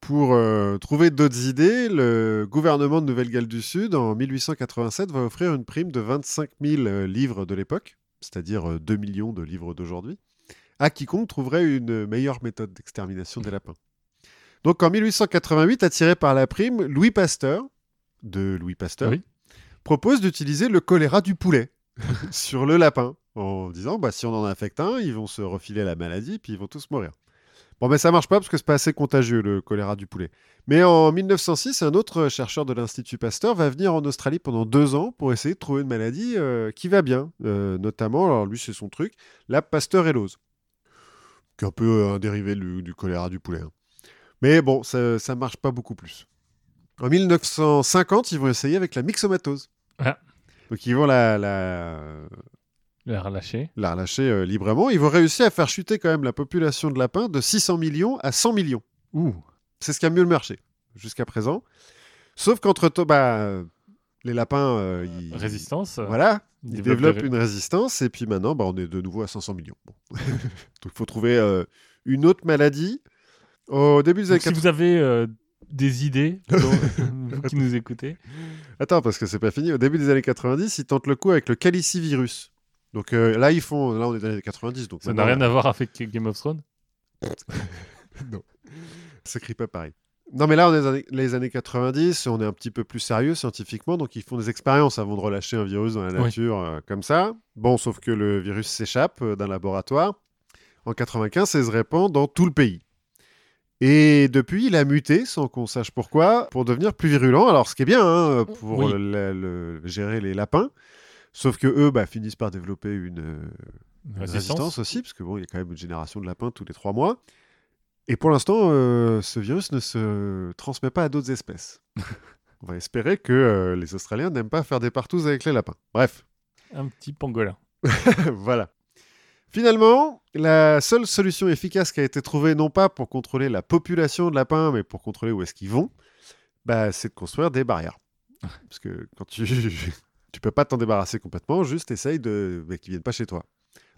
S1: pour euh, trouver d'autres idées, le gouvernement de Nouvelle-Galles du Sud, en 1887, va offrir une prime de 25 000 euh, livres de l'époque, c'est-à-dire 2 millions de livres d'aujourd'hui, à quiconque trouverait une meilleure méthode d'extermination des lapins. Donc en 1888, attiré par la prime, Louis Pasteur, de Louis Pasteur, propose d'utiliser le choléra du poulet sur le lapin, en disant bah, si on en infecte un, ils vont se refiler la maladie, puis ils vont tous mourir. Bon, mais ça marche pas parce que c'est pas assez contagieux, le choléra du poulet. Mais en 1906, un autre chercheur de l'Institut Pasteur va venir en Australie pendant deux ans pour essayer de trouver une maladie euh, qui va bien. Euh, notamment, alors lui, c'est son truc, la pasteurellose. Qui est un peu un dérivé du, choléra du poulet. Hein. Mais bon, ça, ça marche pas beaucoup plus. En 1950, ils vont essayer avec la myxomatose.
S2: Ah.
S1: Donc ils vont la, la,
S2: la relâcher.
S1: La relâcher euh, librement. Ils vont réussir à faire chuter quand même la population de lapins de 600 millions à 100 millions.
S2: Ouh.
S1: C'est ce qui a mieux le marché jusqu'à présent. Sauf qu'entre bah, les lapins. Euh,
S2: résistance.
S1: Voilà. Ils, développent, une résistance. Et puis maintenant, bah, on est de nouveau à 500 millions. Donc il faut trouver euh, une autre maladie. Au début des
S2: années Si vous avez des idées, vous qui nous écoutez.
S1: Attends, parce que c'est pas fini. Au début des années 90, ils tentent le coup avec le calicivirus. Donc euh, là, ils font. Là, on est dans les 90. Donc
S2: ça n'a rien à voir avec Game of Thrones?
S1: Non. Ça crie pas pareil. Non, mais là, on est dans les années 90, on est un petit peu plus sérieux scientifiquement, donc ils font des expériences avant de relâcher un virus dans la nature euh, comme ça. Bon, sauf que le virus s'échappe euh, d'un laboratoire. En 95, ça se répand dans tout le pays. Et depuis, il a muté, sans qu'on sache pourquoi, pour devenir plus virulent. Alors, ce qui est bien hein, pour
S2: Oui.
S1: le- le- gérer les lapins. Sauf que eux bah, finissent par développer une, euh, une
S2: Résistance.
S1: résistance aussi, parce que bon, il y a quand même une génération de lapins tous les trois mois. Et pour l'instant, euh, ce virus ne se transmet pas à d'autres espèces. On va espérer que euh, les Australiens n'aiment pas faire des partous avec les lapins. Bref,
S2: Un petit pangolin.
S1: voilà. Finalement, la seule solution efficace qui a été trouvée, non pas pour contrôler la population de lapins, mais pour contrôler où est-ce qu'ils vont, bah, c'est de construire des barrières. Parce que quand tu tu peux pas t'en débarrasser complètement, juste essaye de bah, qu'ils viennent pas chez toi.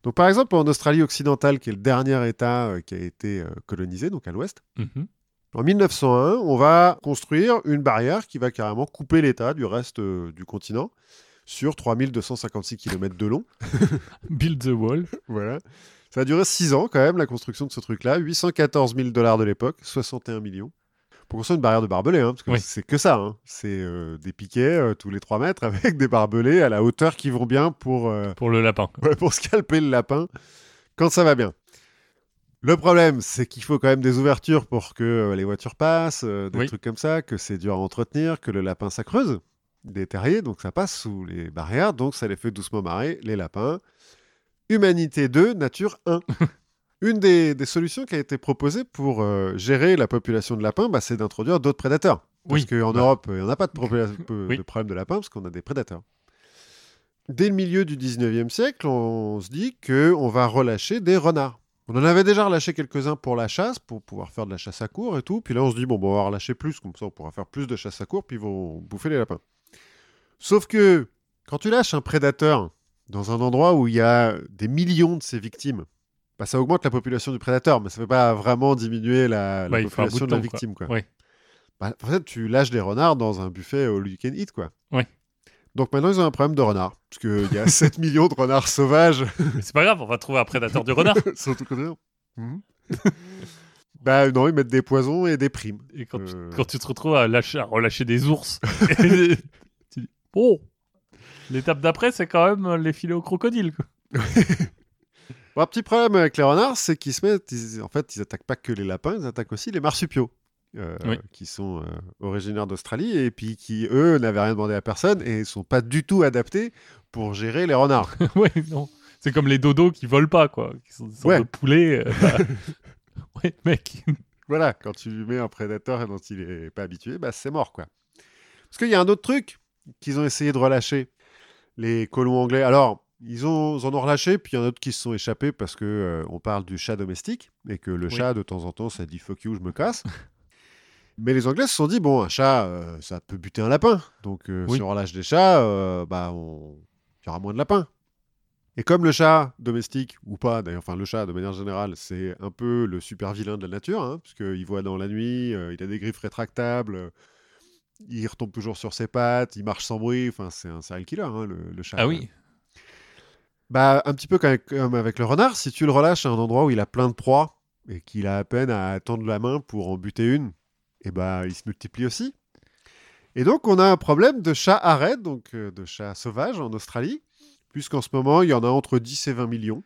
S1: Donc par exemple en Australie occidentale, qui est le dernier État euh, qui a été euh, colonisé, donc à l'ouest,
S2: Mhm.
S1: en 1901, on va construire une barrière qui va carrément couper l'État du reste euh, du continent sur 3256 km de long.
S2: Build the wall.
S1: Voilà. Ça a duré 6 ans quand même, la construction de ce truc-là. 814 000 dollars de l'époque, 61 millions. Pour une barrière de barbelés, hein, parce que
S2: Oui.
S1: c'est que ça. hein. C'est euh, des piquets euh, tous les 3 mètres avec des barbelés à la hauteur qui vont bien pour, euh,
S2: Pour le lapin.
S1: ouais, pour scalper le lapin quand ça va bien. Le problème, c'est qu'il faut quand même des ouvertures pour que les voitures passent, des
S2: Oui.
S1: trucs comme ça, que c'est dur à entretenir, que le lapin ça creuse, des terriers, donc ça passe sous les barrières, donc ça les fait doucement marrer, les lapins. Humanité 2, nature 1. Une des, des solutions qui a été proposée pour euh, gérer la population de lapins, bah, c'est d'introduire d'autres prédateurs. Parce
S2: Oui.
S1: qu'en
S2: Bah.
S1: Europe, il n'y en a pas de,
S2: Oui.
S1: problème de lapins, parce qu'on a des prédateurs. Dès le milieu du 19e siècle, on se dit qu'on va relâcher des renards. On en avait déjà relâché quelques-uns pour la chasse, pour pouvoir faire de la chasse à court et tout. Puis là, on se dit, bon, on va relâcher plus, comme ça on pourra faire plus de chasse à court, puis ils vont bouffer les lapins. Sauf que quand tu lâches un prédateur dans un endroit où il y a des millions de ses victimes, bah, ça augmente la population du prédateur, mais ça ne fait pas vraiment diminuer la, la
S2: Bah,
S1: population de, la
S2: temps, quoi.
S1: victime. Quoi.
S2: Ouais.
S1: Bah, en fait, tu lâches des renards dans un buffet au you can eat, quoi.
S2: Ouais.
S1: Donc maintenant, ils ont un problème de renards, parce qu'il y a 7 millions de renards sauvages
S2: Mais c'est pas grave, on va trouver un prédateur du renard.
S1: sur tout le continent. bah non, ils mettent des poisons et des primes.
S2: Et quand, tu,
S1: Euh.
S2: quand tu te retrouves à, lâcher, à relâcher des ours, tu dis Bon, l'étape d'après, c'est quand même les filets au crocodile. quoi.
S1: Bon, un petit problème avec les renards, c'est qu'ils se mettent, ils- en fait, ils attaquent pas que les lapins, ils attaquent aussi les marsupiaux, euh,
S2: Oui.
S1: qui sont euh, originaires d'Australie et puis qui eux n'avaient rien demandé à personne et sont pas du tout adaptés pour gérer les renards.
S2: ouais, non. C'est comme les dodos qui volent pas, quoi. Qui sont des
S1: Ouais.
S2: de poulets. euh, bah. ouais, mec.
S1: voilà, quand tu lui mets un prédateur dont il est pas habitué, bah c'est mort quoi. Parce qu'il y a un autre truc qu'ils ont essayé de relâcher, les colons anglais. Alors, ils, ont, ils en ont relâché, puis il y en a d'autres qui se sont échappés parce que euh, on parle du chat domestique et que le
S2: Oui.
S1: chat de temps en temps ça dit fuck you, je me casse. Mais les Anglais se sont dit bon, un chat, euh, ça peut buter un lapin. Donc euh,
S2: Oui.
S1: si on relâche des chats, bah on... il y aura moins de lapins. Et comme le chat domestique, ou pas d'ailleurs, enfin le chat de manière générale, c'est un peu le super vilain de la nature, hein, puisqu'il voit dans la nuit, il a des griffes rétractables, il retombe toujours sur ses pattes, il marche sans bruit, enfin c'est un serial killer, hein, le, le chat.
S2: Ah oui.
S1: Bah un petit peu comme avec, le renard, si tu le relâches à un endroit où il a plein de proies et qu'il a à peine à tendre la main pour en buter une, et bah il se multiplie aussi. Et donc on a un problème de chat arrête, donc euh, de chats sauvages en Australie, puisqu'en ce moment il y en a entre 10 et 20 millions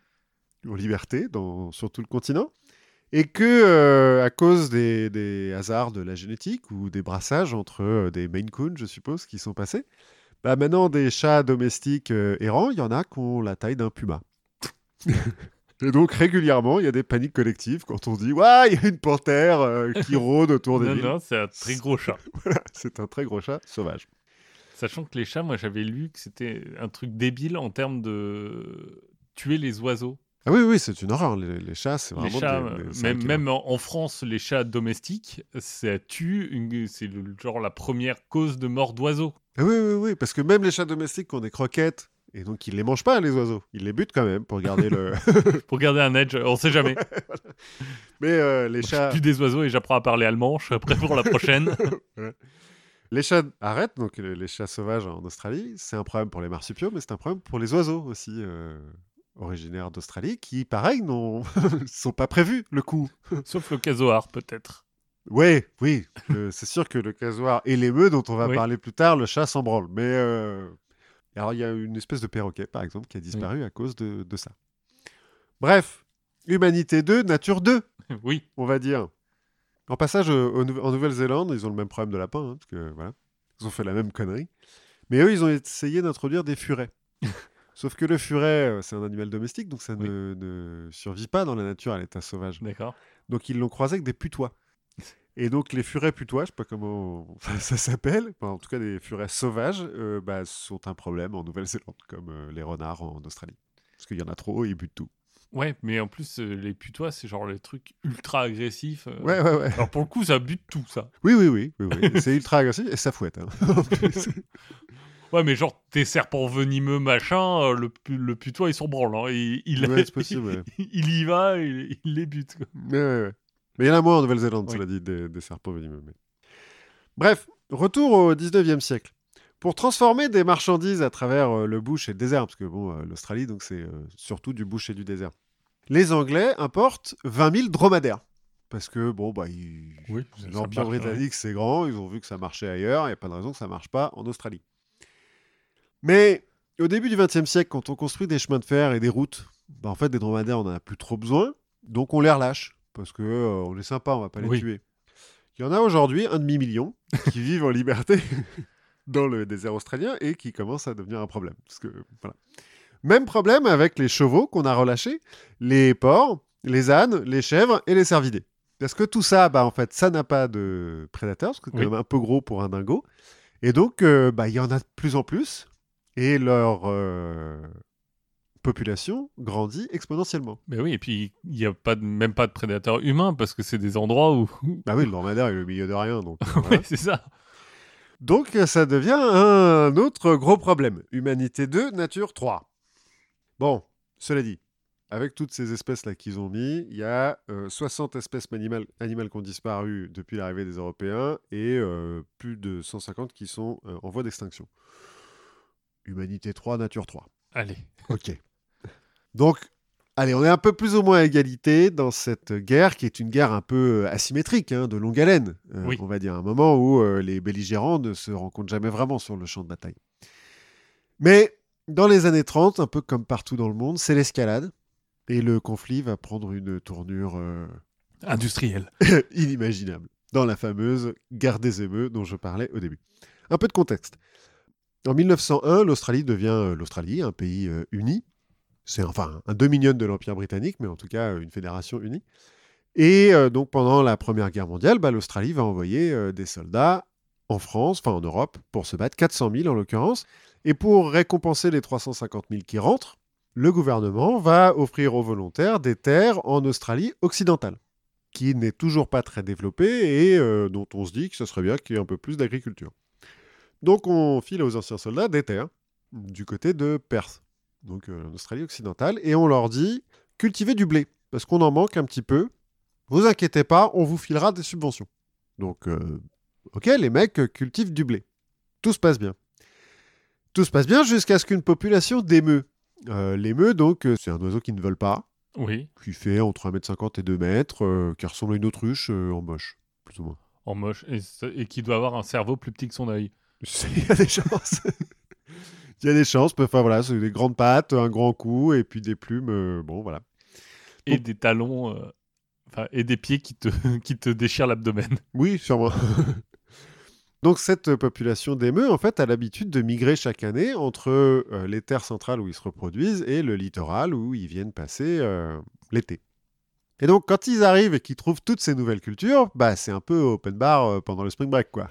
S1: en liberté sur tout le continent. Et que, euh, à cause des, des hasards de la génétique ou des brassages entre euh, des Maine Coon, je suppose, qui sont passés, bah maintenant, des chats domestiques euh, errants, il y en a qui ont la taille d'un puma. Et donc, régulièrement, il y a des paniques collectives quand on dit Ouais, il y a une panthère euh, qui rôde autour des
S2: Non,
S1: villes.
S2: non, c'est un très gros chat.
S1: C'est un très gros chat sauvage.
S2: Sachant que les chats, moi j'avais lu que c'était un truc débile en termes de tuer les oiseaux.
S1: Ah oui, oui, c'est une horreur. Les, les chats, c'est
S2: Les
S1: vraiment
S2: chats,
S1: des- des
S2: même, même en, en France, les chats domestiques, ça tue, une- c'est genre la première cause de mort d'oiseaux.
S1: Ah oui, oui, oui, parce que même les chats domestiques qui ont des croquettes, et donc ils les mangent pas, les oiseaux. Ils les butent quand même pour garder le.
S2: Pour garder un edge, on sait jamais.
S1: Mais euh, les
S2: Je
S1: chats.
S2: tue des oiseaux et j'apprends à parler allemand, je suis prêt pour la prochaine.
S1: Les chats arrêtent, donc les, les chats sauvages en Australie, c'est un problème pour les marsupiaux, mais c'est un problème pour les oiseaux aussi, euh, originaires d'Australie, qui, pareil, n'ont sont pas prévus, le coup.
S2: Sauf le casoar, peut-être.
S1: Ouais, oui, le- c'est sûr que le casoar et l'émeu, dont on va
S2: Oui.
S1: parler plus tard, le chat s'en branle. Mais euh, alors, il y a une espèce de perroquet, par exemple, qui a disparu à cause de, de ça. Bref, Humanité 2, Nature 2,
S2: Oui.
S1: on va dire. En passage en Nouvelle-Zélande, ils ont le même problème de lapin, hein, parce que voilà, ils ont fait la même connerie. Mais eux, ils ont essayé d'introduire des furets. Sauf que le furet, euh, c'est un animal domestique, donc ça ne, survit pas dans la nature à l'état sauvage.
S2: D'accord.
S1: Donc ils l'ont croisé avec des putois. Et donc les furets putois, je sais pas comment ça, s'appelle, en tout cas des furets sauvages, euh, bah, sont un problème en Nouvelle-Zélande, comme euh, les renards en Australie. Parce qu'il y en a trop, ils butent tout.
S2: Ouais, mais en plus, les putois, c'est genre les trucs ultra agressifs.
S1: Ouais, ouais, ouais.
S2: Alors pour le coup, ça bute tout, ça.
S1: Oui, oui, oui. oui, c'est ultra agressif et ça fouette. Hein.
S2: Ouais, mais genre, tes serpents venimeux, machin, euh, le, le putois, ils sont branlants. Hein. Il, il,
S1: possible,
S2: il, y va, il, les bute.
S1: Mais, ouais, mais il y en a moins en Nouvelle-Zélande, cela dit, des, serpents venimeux. Bref, retour au 19e siècle. Pour transformer des marchandises à travers euh, le bush et le désert, parce que bon, euh, l'Australie, donc c'est surtout du bush et du désert. Les Anglais importent 20 000 dromadaires. Parce que, bon, bah, l'Empire britannique, c'est grand, ils ont vu que ça marchait ailleurs, il n'y a pas de raison que ça ne marche pas en Australie. Mais au début du XXe siècle, quand on construit des chemins de fer et des routes, bah, en fait, des dromadaires, on n'en a plus trop besoin. Donc on les relâche. Parce que euh, on est sympa, on va pas les tuer. Il y en a aujourd'hui un demi-million qui vivent en liberté dans le désert australien et qui commencent à devenir un problème. Parce que, voilà. Même problème avec les chevaux qu'on a relâchés, les porcs, les ânes, les chèvres et les cervidés. Parce que tout ça, bah, en fait, ça n'a pas de prédateurs, parce que c'est quand même un peu gros pour un dingo. Et donc, euh, bah, il y en a de plus en plus et leur euh, population grandit exponentiellement.
S2: Mais oui, et puis il n'y a pas même pas de prédateurs humains parce que c'est des endroits où.
S1: Bah oui, le dromadaire est au milieu de rien. Donc,
S2: oui, c'est ça.
S1: Donc ça devient un autre gros problème. Humanité 2, nature 3. Bon, cela dit, avec toutes ces espèces-là qu'ils ont mis, il y a 60 euh, espèces animales, animales qui ont disparu depuis l'arrivée des Européens et euh, plus de 150 qui sont en voie d'extinction. Humanité 3, Nature 3.
S2: Allez.
S1: Ok. Donc, allez, on est un peu plus ou moins à égalité dans cette guerre qui est une guerre un peu euh, asymétrique, hein, de longue haleine, euh, on va dire. Un moment où euh, les belligérants ne se rencontrent jamais vraiment sur le champ de bataille. Mais dans les années 30, un peu comme partout dans le monde, c'est l'escalade. Et le conflit va prendre une tournure
S2: industrielle,
S1: inimaginable, dans la fameuse guerre des émeux dont je parlais au début. Un peu de contexte. En 1901, l'Australie devient euh, l'Australie, un pays euh, uni. C'est enfin un dominion de l'Empire britannique, mais en tout cas une fédération unie. Et euh, donc pendant la Première Guerre mondiale, bah, l'Australie va envoyer des soldats en France, enfin en Europe, pour se battre, 400 000 en l'occurrence. Et pour récompenser les 350 000 qui rentrent, le gouvernement va offrir aux volontaires des terres en Australie occidentale, qui n'est toujours pas très développée et dont on se dit que ce serait bien qu'il y ait un peu plus d'agriculture. Donc on file aux anciens soldats des terres du côté de Perth, donc euh, en Australie occidentale, et on leur dit cultivez du blé, parce qu'on en manque un petit peu. Vous inquiétez pas, on vous filera des subventions. Donc, euh, ok, les mecs cultivent du blé. Tout se passe bien. Tout se passe bien jusqu'à ce qu'une population d'émeux. Euh, L'émeu, donc, c'est un oiseau qui ne vole pas.
S2: Oui.
S1: Qui fait entre 1m50 et 2 mètres, qui ressemble à une autruche en moche, plus ou moins.
S2: En moche, et, et qui doit avoir un cerveau plus petit que son œil.
S1: Il y a des chances. Il y a des chances. Enfin voilà, c'est des grandes pattes, un grand cou et puis des plumes. Euh, bon voilà.
S2: Et des talons. Euh, et des pieds qui te, qui te déchirent l'abdomen.
S1: Oui, sûrement. Donc cette population d'émeux, en fait, a l'habitude de migrer chaque année entre euh, les terres centrales où ils se reproduisent et le littoral où ils viennent passer l'été. Et donc quand ils arrivent et qu'ils trouvent toutes ces nouvelles cultures, bah c'est un peu open bar pendant le spring break, quoi.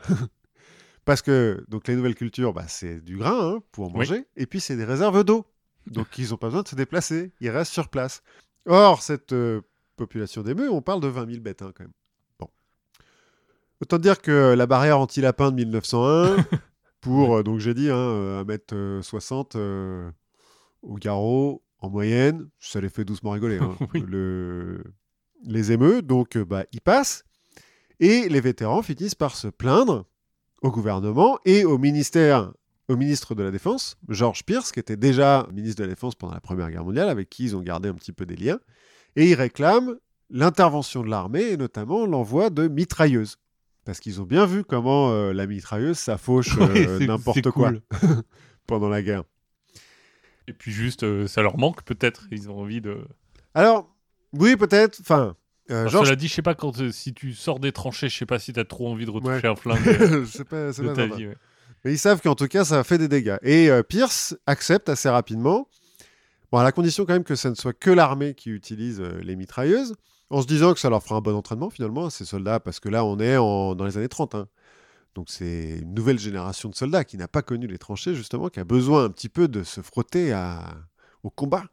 S1: Parce que donc les nouvelles cultures, bah, c'est du grain hein, pour manger, et puis c'est des réserves d'eau. Donc ils n'ont pas besoin de se déplacer, ils restent sur place. Or, cette euh, population d'émeux, on parle de 20 000 bêtes hein, quand même. Bon. Autant dire que la barrière anti-lapin de 1901, pour, euh, donc j'ai dit, hein, 1m60 euh, au garrot, en moyenne, ça les fait doucement rigoler. Hein. Le... Les émeux, donc bah, ils passent, et les vétérans finissent par se plaindre au gouvernement et au ministère, au ministre de la Défense, George Pierce, qui était déjà ministre de la Défense pendant la Première Guerre mondiale, avec qui ils ont gardé un petit peu des liens, et ils réclament l'intervention de l'armée et notamment l'envoi de mitrailleuses. Parce qu'ils ont bien vu comment euh, la mitrailleuse, ça fauche euh, n'importe quoi. pendant la guerre.
S2: Et puis juste, euh, ça leur manque peut-être, ils ont envie de...
S1: Alors, oui, peut-être, enfin, Euh, Georges-
S2: Cela dit, je sais pas quand euh, si tu sors des tranchées, je sais pas si t'as trop envie de retoucher
S1: Ouais.
S2: un flingue euh,
S1: c'est pas,
S2: de
S1: pas
S2: ta
S1: sympa.
S2: vie. ouais.
S1: Mais ils savent qu'en tout cas, ça fait des dégâts. Et euh, Pierce accepte assez rapidement, bon, à la condition quand même que ce ne soit que l'armée qui utilise euh, les mitrailleuses, en se disant que ça leur fera un bon entraînement finalement à ces soldats, parce que là, on est en- dans les années 30. hein. Donc c'est une nouvelle génération de soldats qui n'a pas connu les tranchées, justement, qui a besoin un petit peu de se frotter à- au combat.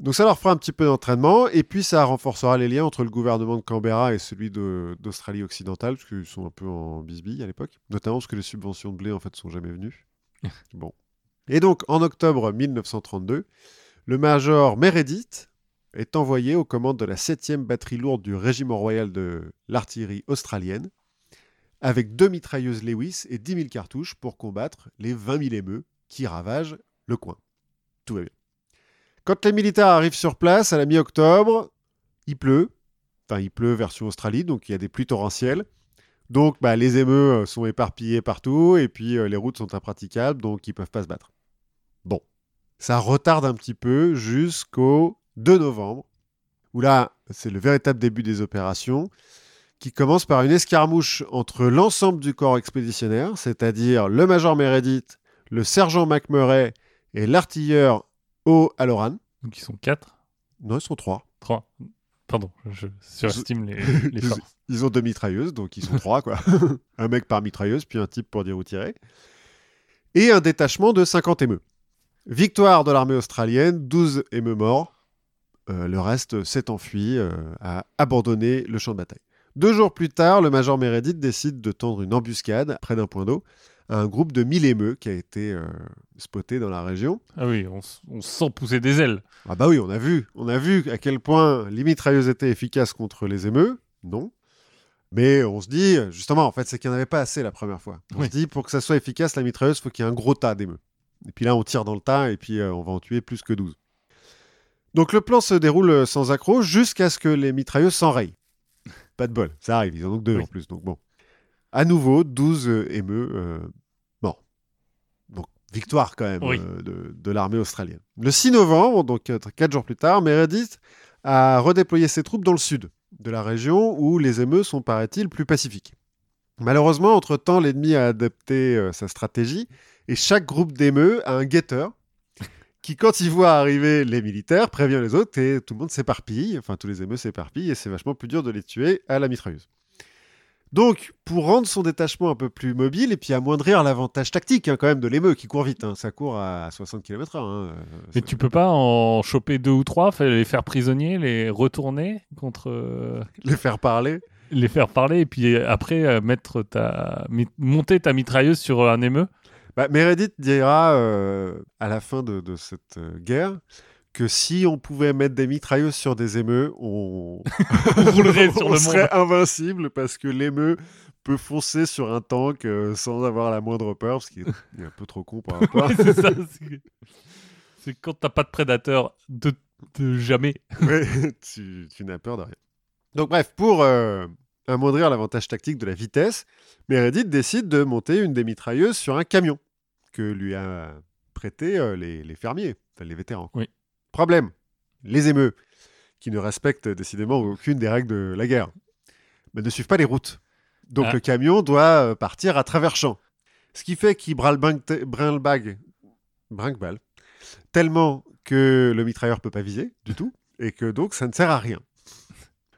S1: Donc ça leur fera un petit peu d'entraînement, et puis ça renforcera les liens entre le gouvernement de Canberra et celui d'Australie occidentale, parce qu'ils sont un peu en bisbille à l'époque, notamment parce que les subventions de blé en fait sont jamais venues. bon. Et donc en octobre 1932, le major Meredith est envoyé aux commandes de la 7e batterie lourde du régiment royal de l'artillerie australienne, avec deux mitrailleuses Lewis et 10 000 cartouches pour combattre les 20 000 émeux qui ravagent le coin. Tout va bien. Quand les militaires arrivent sur place à la mi-octobre, il pleut. Enfin, il pleut version Australie, donc il y a des pluies torrentielles. Donc, bah, les émeux euh, sont éparpillés partout et puis euh, les routes sont impraticables, donc ils peuvent pas se battre. Bon, ça retarde un petit peu jusqu'au 2 novembre, où là, c'est le véritable début des opérations, qui commence par une escarmouche entre l'ensemble du corps expéditionnaire, c'est-à-dire le major Meredith, le sergent McMurray et l'artilleur O'Halloran.
S2: Donc ils sont 4,
S1: Non, ils sont trois.
S2: 3. Pardon, je surestime les, les.
S1: Ils ont deux mitrailleuses, donc ils sont trois, quoi. un mec par mitrailleuse, puis un type pour dire où tirer. Et un détachement de 50 émeux. Victoire de l'armée australienne, 12 émeux morts. Euh, le reste s'est enfui, euh, a abandonné le champ de bataille. Deux jours plus tard, le major Meredith décide de tendre une embuscade près d'un point d'eau à un groupe de 1000 émeux qui a été euh, spoté dans la région.
S2: Ah oui, on, sent pousser des ailes.
S1: Ah bah oui, on a vu, on a vu à quel point les mitrailleuses étaient efficaces contre les émeux. Non. Mais on se dit, justement, en fait, c'est qu'il n'y en avait pas assez la première fois. On
S2: Oui.
S1: se dit, pour que ça soit efficace, la mitrailleuse, il faut qu'il y ait un gros tas d'émeux. Et puis là, on tire dans le tas et puis euh, on va en tuer plus que 12. Donc le plan se déroule euh, sans accroc jusqu'à ce que les mitrailleuses s'enrayent. Pas de bol, ça arrive, ils en ont deux
S2: Oui.
S1: en plus, donc bon. À nouveau, 12 euh, émeux euh, morts. Donc victoire quand même
S2: Oui.
S1: euh, de, de l'armée australienne. Le 6 novembre, donc 4 jours plus tard, Meredith a redéployé ses troupes dans le sud de la région où les émeux sont, paraît-il, plus pacifiques. Malheureusement, entre-temps, l'ennemi a adapté euh, sa stratégie et chaque groupe d'émeux a un guetteur qui, quand il voit arriver les militaires, prévient les autres et tout le monde s'éparpille. Enfin, tous les émeux s'éparpillent et c'est vachement plus dur de les tuer à la mitrailleuse. Donc, pour rendre son détachement un peu plus mobile et puis amoindrir l'avantage tactique hein, quand même de l'émeu qui court vite, hein. ça court à 60 km/h. hein.
S2: Mais
S1: C'est-
S2: tu peux pas en choper deux ou trois, les faire prisonniers, les retourner contre. euh,
S1: Les faire parler.
S2: les faire parler et puis après euh, mettre ta monter ta mitrailleuse sur un émeu.
S1: Bah, Meredith dira euh, à la fin de, de cette euh, guerre que si on pouvait mettre des mitrailleuses sur des émeux, on,
S2: On roulerait sur
S1: on
S2: le
S1: serait
S2: monde.
S1: invincible parce que l'émeu peut foncer sur un tank euh, sans avoir la moindre peur parce qu'il est, un peu trop con par rapport.
S2: Ouais, c'est ça. c'est- C'est quand t'as pas de prédateur de, de jamais.
S1: Ouais, tu, tu n'as peur de rien. Donc bref, pour euh, amoindrir l'avantage tactique de la vitesse, Meredith décide de monter une des mitrailleuses sur un camion que lui a prêté euh, les, les fermiers, enfin les vétérans.
S2: Oui.
S1: Problème, les émeux, qui ne respectent décidément aucune des règles de la guerre, mais ne suivent pas les routes. Donc
S2: Ah.
S1: le camion doit euh, partir à travers champs. Ce qui fait qu'il brinque brinque balle tellement que le mitrailleur peut pas viser du tout et que donc ça ne sert à rien.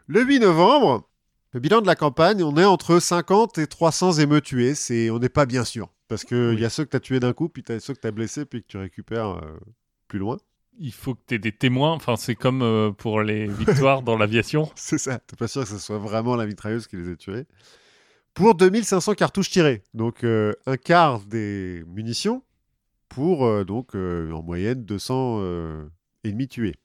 S1: Le 8 novembre, le bilan de la campagne, on est entre 50 et 300 émeux tués. C'est, on n'est pas bien sûr. Parce qu'il
S2: Oui.
S1: y a ceux que tu as tués d'un coup, puis tu as ceux que tu as blessés, puis que tu récupères euh, plus loin.
S2: Il faut que t'aies des témoins. Enfin, c'est comme euh, pour les victoires dans l'aviation.
S1: C'est ça. T'es pas sûr que ce soit vraiment la mitrailleuse qui les ait tués. Pour 2500 cartouches tirées. Donc euh, un quart des munitions pour euh, donc en moyenne 200 euh, ennemis tués.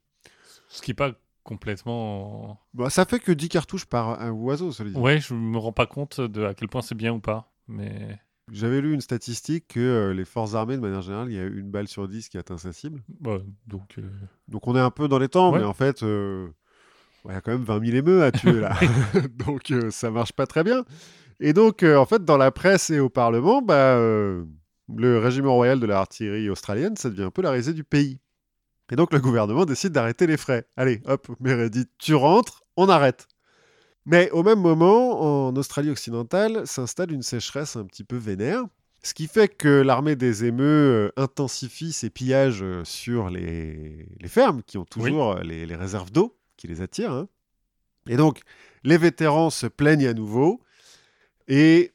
S2: Ce qui est pas complètement.
S1: Bah, ça fait que 10 cartouches par un oiseau, ça veut dire.
S2: Ouais, je me rends pas compte de à quel point c'est bien ou pas. Mais
S1: J'avais lu une statistique que euh, les forces armées, de manière générale, il y a une balle sur 10 qui atteint sa cible.
S2: ouais, donc. euh,
S1: Donc on est un peu dans les temps,
S2: Ouais.
S1: mais en fait, euh, il y a quand même 20 000 émeux à tuer là. donc euh, ça marche pas très bien. Et donc, en fait, dans la presse et au Parlement, bah, le régiment royal de l'artillerie australienne, ça devient un peu la risée du pays. Et donc le gouvernement décide d'arrêter les frais. Allez, hop, Meredith, tu rentres on arrête. Mais au même moment, en Australie occidentale, s'installe une sécheresse un petit peu vénère, ce qui fait que l'armée des émeux euh, intensifie ses pillages euh, sur les, fermes, qui ont toujours euh, les, réserves d'eau qui les attirent. Hein. Et donc, les vétérans se plaignent à nouveau, et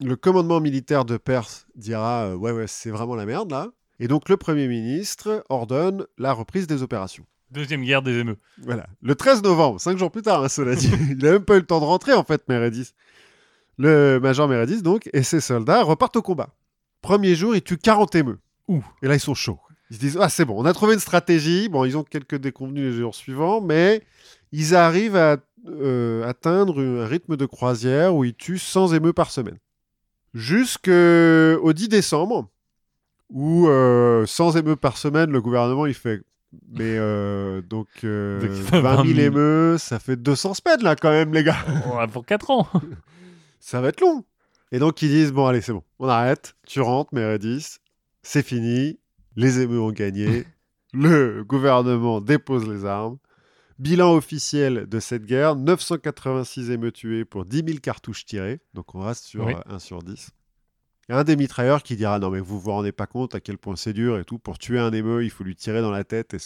S1: le commandement militaire de Perse dira Ouais, ouais, c'est vraiment la merde là. Et donc, le Premier ministre ordonne la reprise des opérations.
S2: Deuxième guerre des émeux.
S1: Voilà. Le 13 novembre, cinq jours plus tard, hein, cela dit. il n'a même pas eu le temps de rentrer, en fait, Meredith. Le major Meredith, donc, et ses soldats repartent au combat. Premier jour, ils tuent 40 émeux. Ouh. Et là, ils sont chauds. Ils se disent Ah, c'est bon, on a trouvé une stratégie. Bon, ils ont quelques déconvenus les jours suivants, mais ils arrivent à euh, atteindre un rythme de croisière où ils tuent 100 émeux par semaine. Jusqu'au 10 décembre, où 100 euh, émeux par semaine, le gouvernement, il fait mais euh, donc, 20 000 émeux, ça fait 200 semaines là quand même, les gars.
S2: pour 4 ans.
S1: ça va être long. Et donc ils disent bon allez c'est bon, on arrête, tu rentres Meredith, c'est fini, les émeux ont gagné, le gouvernement dépose les armes. Bilan officiel de cette guerre, 986 émeux tués pour 10 000 cartouches tirées, donc on reste sur 1 sur 10. Un des mitrailleurs qui dira non mais vous vous rendez pas compte à quel point c'est dur et tout, pour tuer un émeu il faut lui tirer dans la tête,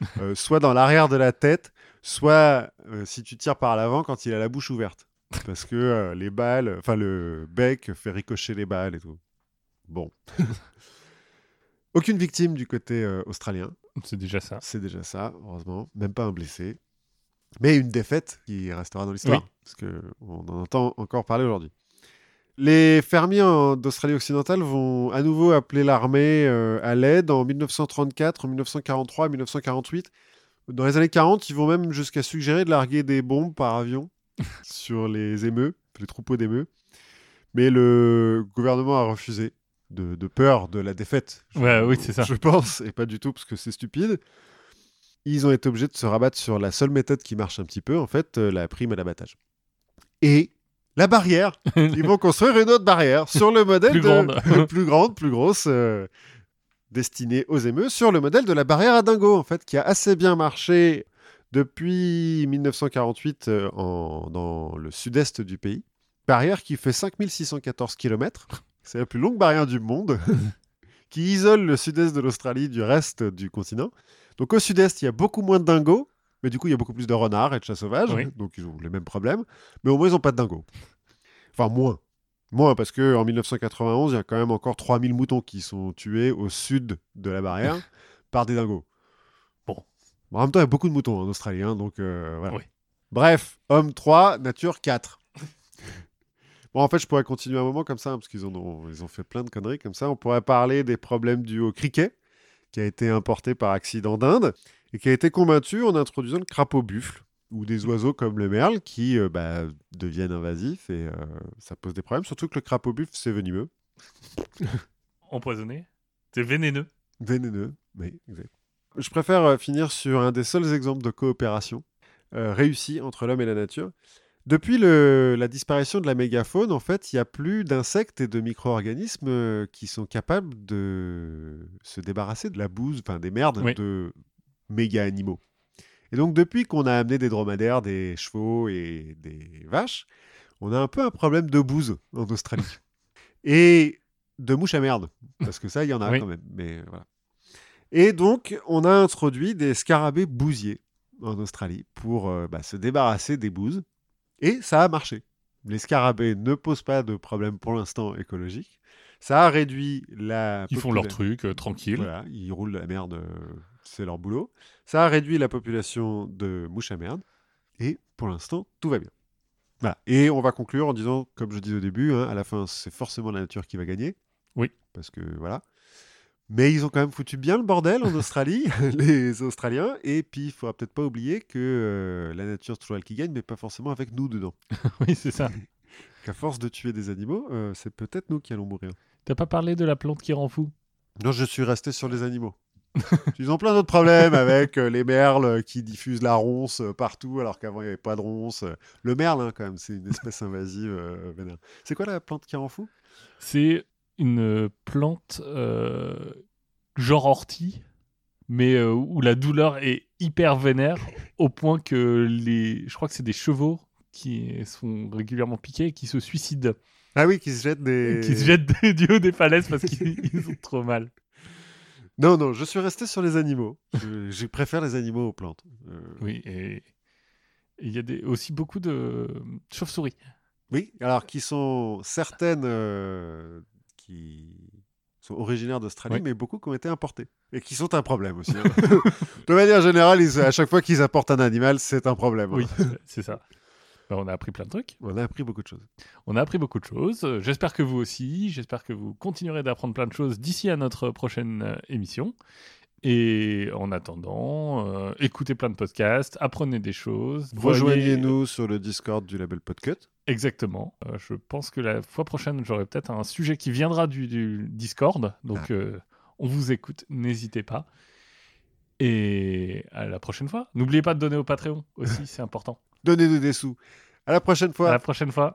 S1: euh, soit dans l'arrière de la tête, soit euh, si tu tires par l'avant quand il a la bouche ouverte parce que euh, les balles, enfin le bec fait ricocher les balles et tout. Bon. Aucune victime du côté australien.
S2: C'est déjà ça.
S1: C'est déjà ça, heureusement. Même pas un blessé. Mais une défaite qui restera dans l'histoire. Parce qu'on en entend encore parler aujourd'hui. Les fermiers d'Australie occidentale vont à nouveau appeler l'armée euh, à l'aide en 1934, en 1943, 1948. Dans les années 40, ils vont même jusqu'à suggérer de larguer des bombes par avion sur les émeux, les troupeaux d'émeux. Mais le gouvernement a refusé, de, peur de la défaite.
S2: ouais, oui, c'est ça.
S1: Je pense, et pas du tout parce que c'est stupide. Ils ont été obligés de se rabattre sur la seule méthode qui marche un petit peu, en fait, euh, la prime à l'abattage. Et la barrière. Ils vont construire une autre barrière sur le modèle
S2: plus
S1: de...
S2: grande.
S1: plus grande, plus grosse, euh, destinée aux émeux, sur le modèle de la barrière à dingo, en fait, qui a assez bien marché depuis 1948 euh, dans le sud-est du pays. Barrière qui fait 5614 km. C'est la plus longue barrière du monde, qui isole le sud-est de l'Australie du reste du continent. Donc au sud-est, il y a beaucoup moins de dingos, mais du coup, il y a beaucoup plus de renards et de chats sauvages. Donc ils ont les mêmes problèmes. Mais au moins, ils n'ont pas de dingos. Enfin, moins. Moins, parce qu'en 1991, il y a quand même encore 3000 moutons qui sont tués au sud de la barrière par des dingos en même temps, il y a beaucoup de moutons en Australie, hein, donc euh, voilà. Bref, homme 3, nature 4. bon, en fait, je pourrais continuer un moment comme ça, hein, parce qu'ils ont, ils ont fait plein de conneries comme ça. On pourrait parler des problèmes dus au criquet, qui a été importé par accident d'Inde, et qui a été combattu en introduisant le crapaud buffle, ou des oiseaux comme le merle, qui euh, bah, deviennent invasifs, et euh, ça pose des problèmes, surtout que le crapaud buffle, c'est venimeux.
S2: Empoisonné C'est vénéneux.
S1: Vénéneux, oui, exact. Je préfère euh, finir sur un des seuls exemples de coopération euh, réussie entre l'homme et la nature. Depuis la disparition de la mégafaune, en fait, il n'y a plus d'insectes et de micro-organismes qui sont capables de se débarrasser de la bouse, enfin des merdes de méga-animaux. Et donc, depuis qu'on a amené des dromadaires, des chevaux et des vaches, on a un peu un problème de bouse en Australie. et de mouches à merde, parce que ça, il y en a quand même. Mais voilà. Et donc, on a introduit des scarabées bousiers en Australie pour euh, bah, se débarrasser des bouses. Et ça a marché. Les scarabées ne posent pas de problème pour l'instant écologique. Ça a réduit la.
S2: Ils font leur truc euh, tranquille.
S1: Voilà, ils roulent la merde, euh, c'est leur boulot. Ça a réduit la population de mouches à merde. Et pour l'instant, tout va bien. Voilà. Et on va conclure en disant, comme je disais au début, hein, à la fin, c'est forcément la nature qui va gagner.
S2: Oui.
S1: Parce que voilà. Mais ils ont quand même foutu bien le bordel en Australie, les Australiens. Et puis, il faudra peut-être pas oublier que euh, la nature, c'est toujours elle qui gagne, mais pas forcément avec nous dedans.
S2: oui, c'est ça.
S1: Qu'à force de tuer des animaux, euh, c'est peut-être nous qui allons mourir.
S2: T'as pas parlé de la plante qui rend fou?
S1: Non, je suis resté sur les animaux. Ils ont plein d'autres problèmes avec euh, les merles qui diffusent la ronce partout alors qu'avant il n'y avait pas de ronce. Le merle, hein, quand même, c'est une espèce invasive. c'est quoi la plante qui rend fou
S2: C'est une plante euh, genre ortie, mais euh, où la douleur est hyper vénère au point que les, je crois que c'est des chevaux qui sont régulièrement piqués et qui se suicident.
S1: Ah oui, qui se jettent des.
S2: Qui se jettent du haut des falaises parce qu'ils ont trop mal.
S1: Non, non, je suis resté sur les animaux. je, je préfère les animaux aux plantes. Euh,
S2: Oui, et il y a des, aussi beaucoup de chauves-souris.
S1: Oui, alors qui sont certaines euh, qui sont originaires d'Australie,
S2: Oui.
S1: mais beaucoup qui ont été importées. Et qui sont un problème aussi. hein. de manière générale, ils- à chaque fois qu'ils apportent un animal, c'est un problème. hein.
S2: Oui, c'est ça. Ben, on a appris plein de trucs.
S1: On a appris beaucoup de choses.
S2: On a appris beaucoup de choses. Euh, J'espère que vous aussi. J'espère que vous continuerez d'apprendre plein de choses d'ici à notre prochaine euh, émission. Et en attendant, euh, écoutez plein de podcasts, apprenez des choses. voyez-
S1: Rejoignez-nous sur le Discord du label Podcut.
S2: Exactement. Euh, je pense que la fois prochaine, j'aurai peut-être un sujet qui viendra du, du Discord. Donc,
S1: Ah.
S2: euh, on vous écoute. N'hésitez pas. Et à la prochaine fois. N'oubliez pas de donner au Patreon aussi, c'est important.
S1: Donnez-nous des sous. À la prochaine fois.
S2: À la prochaine fois.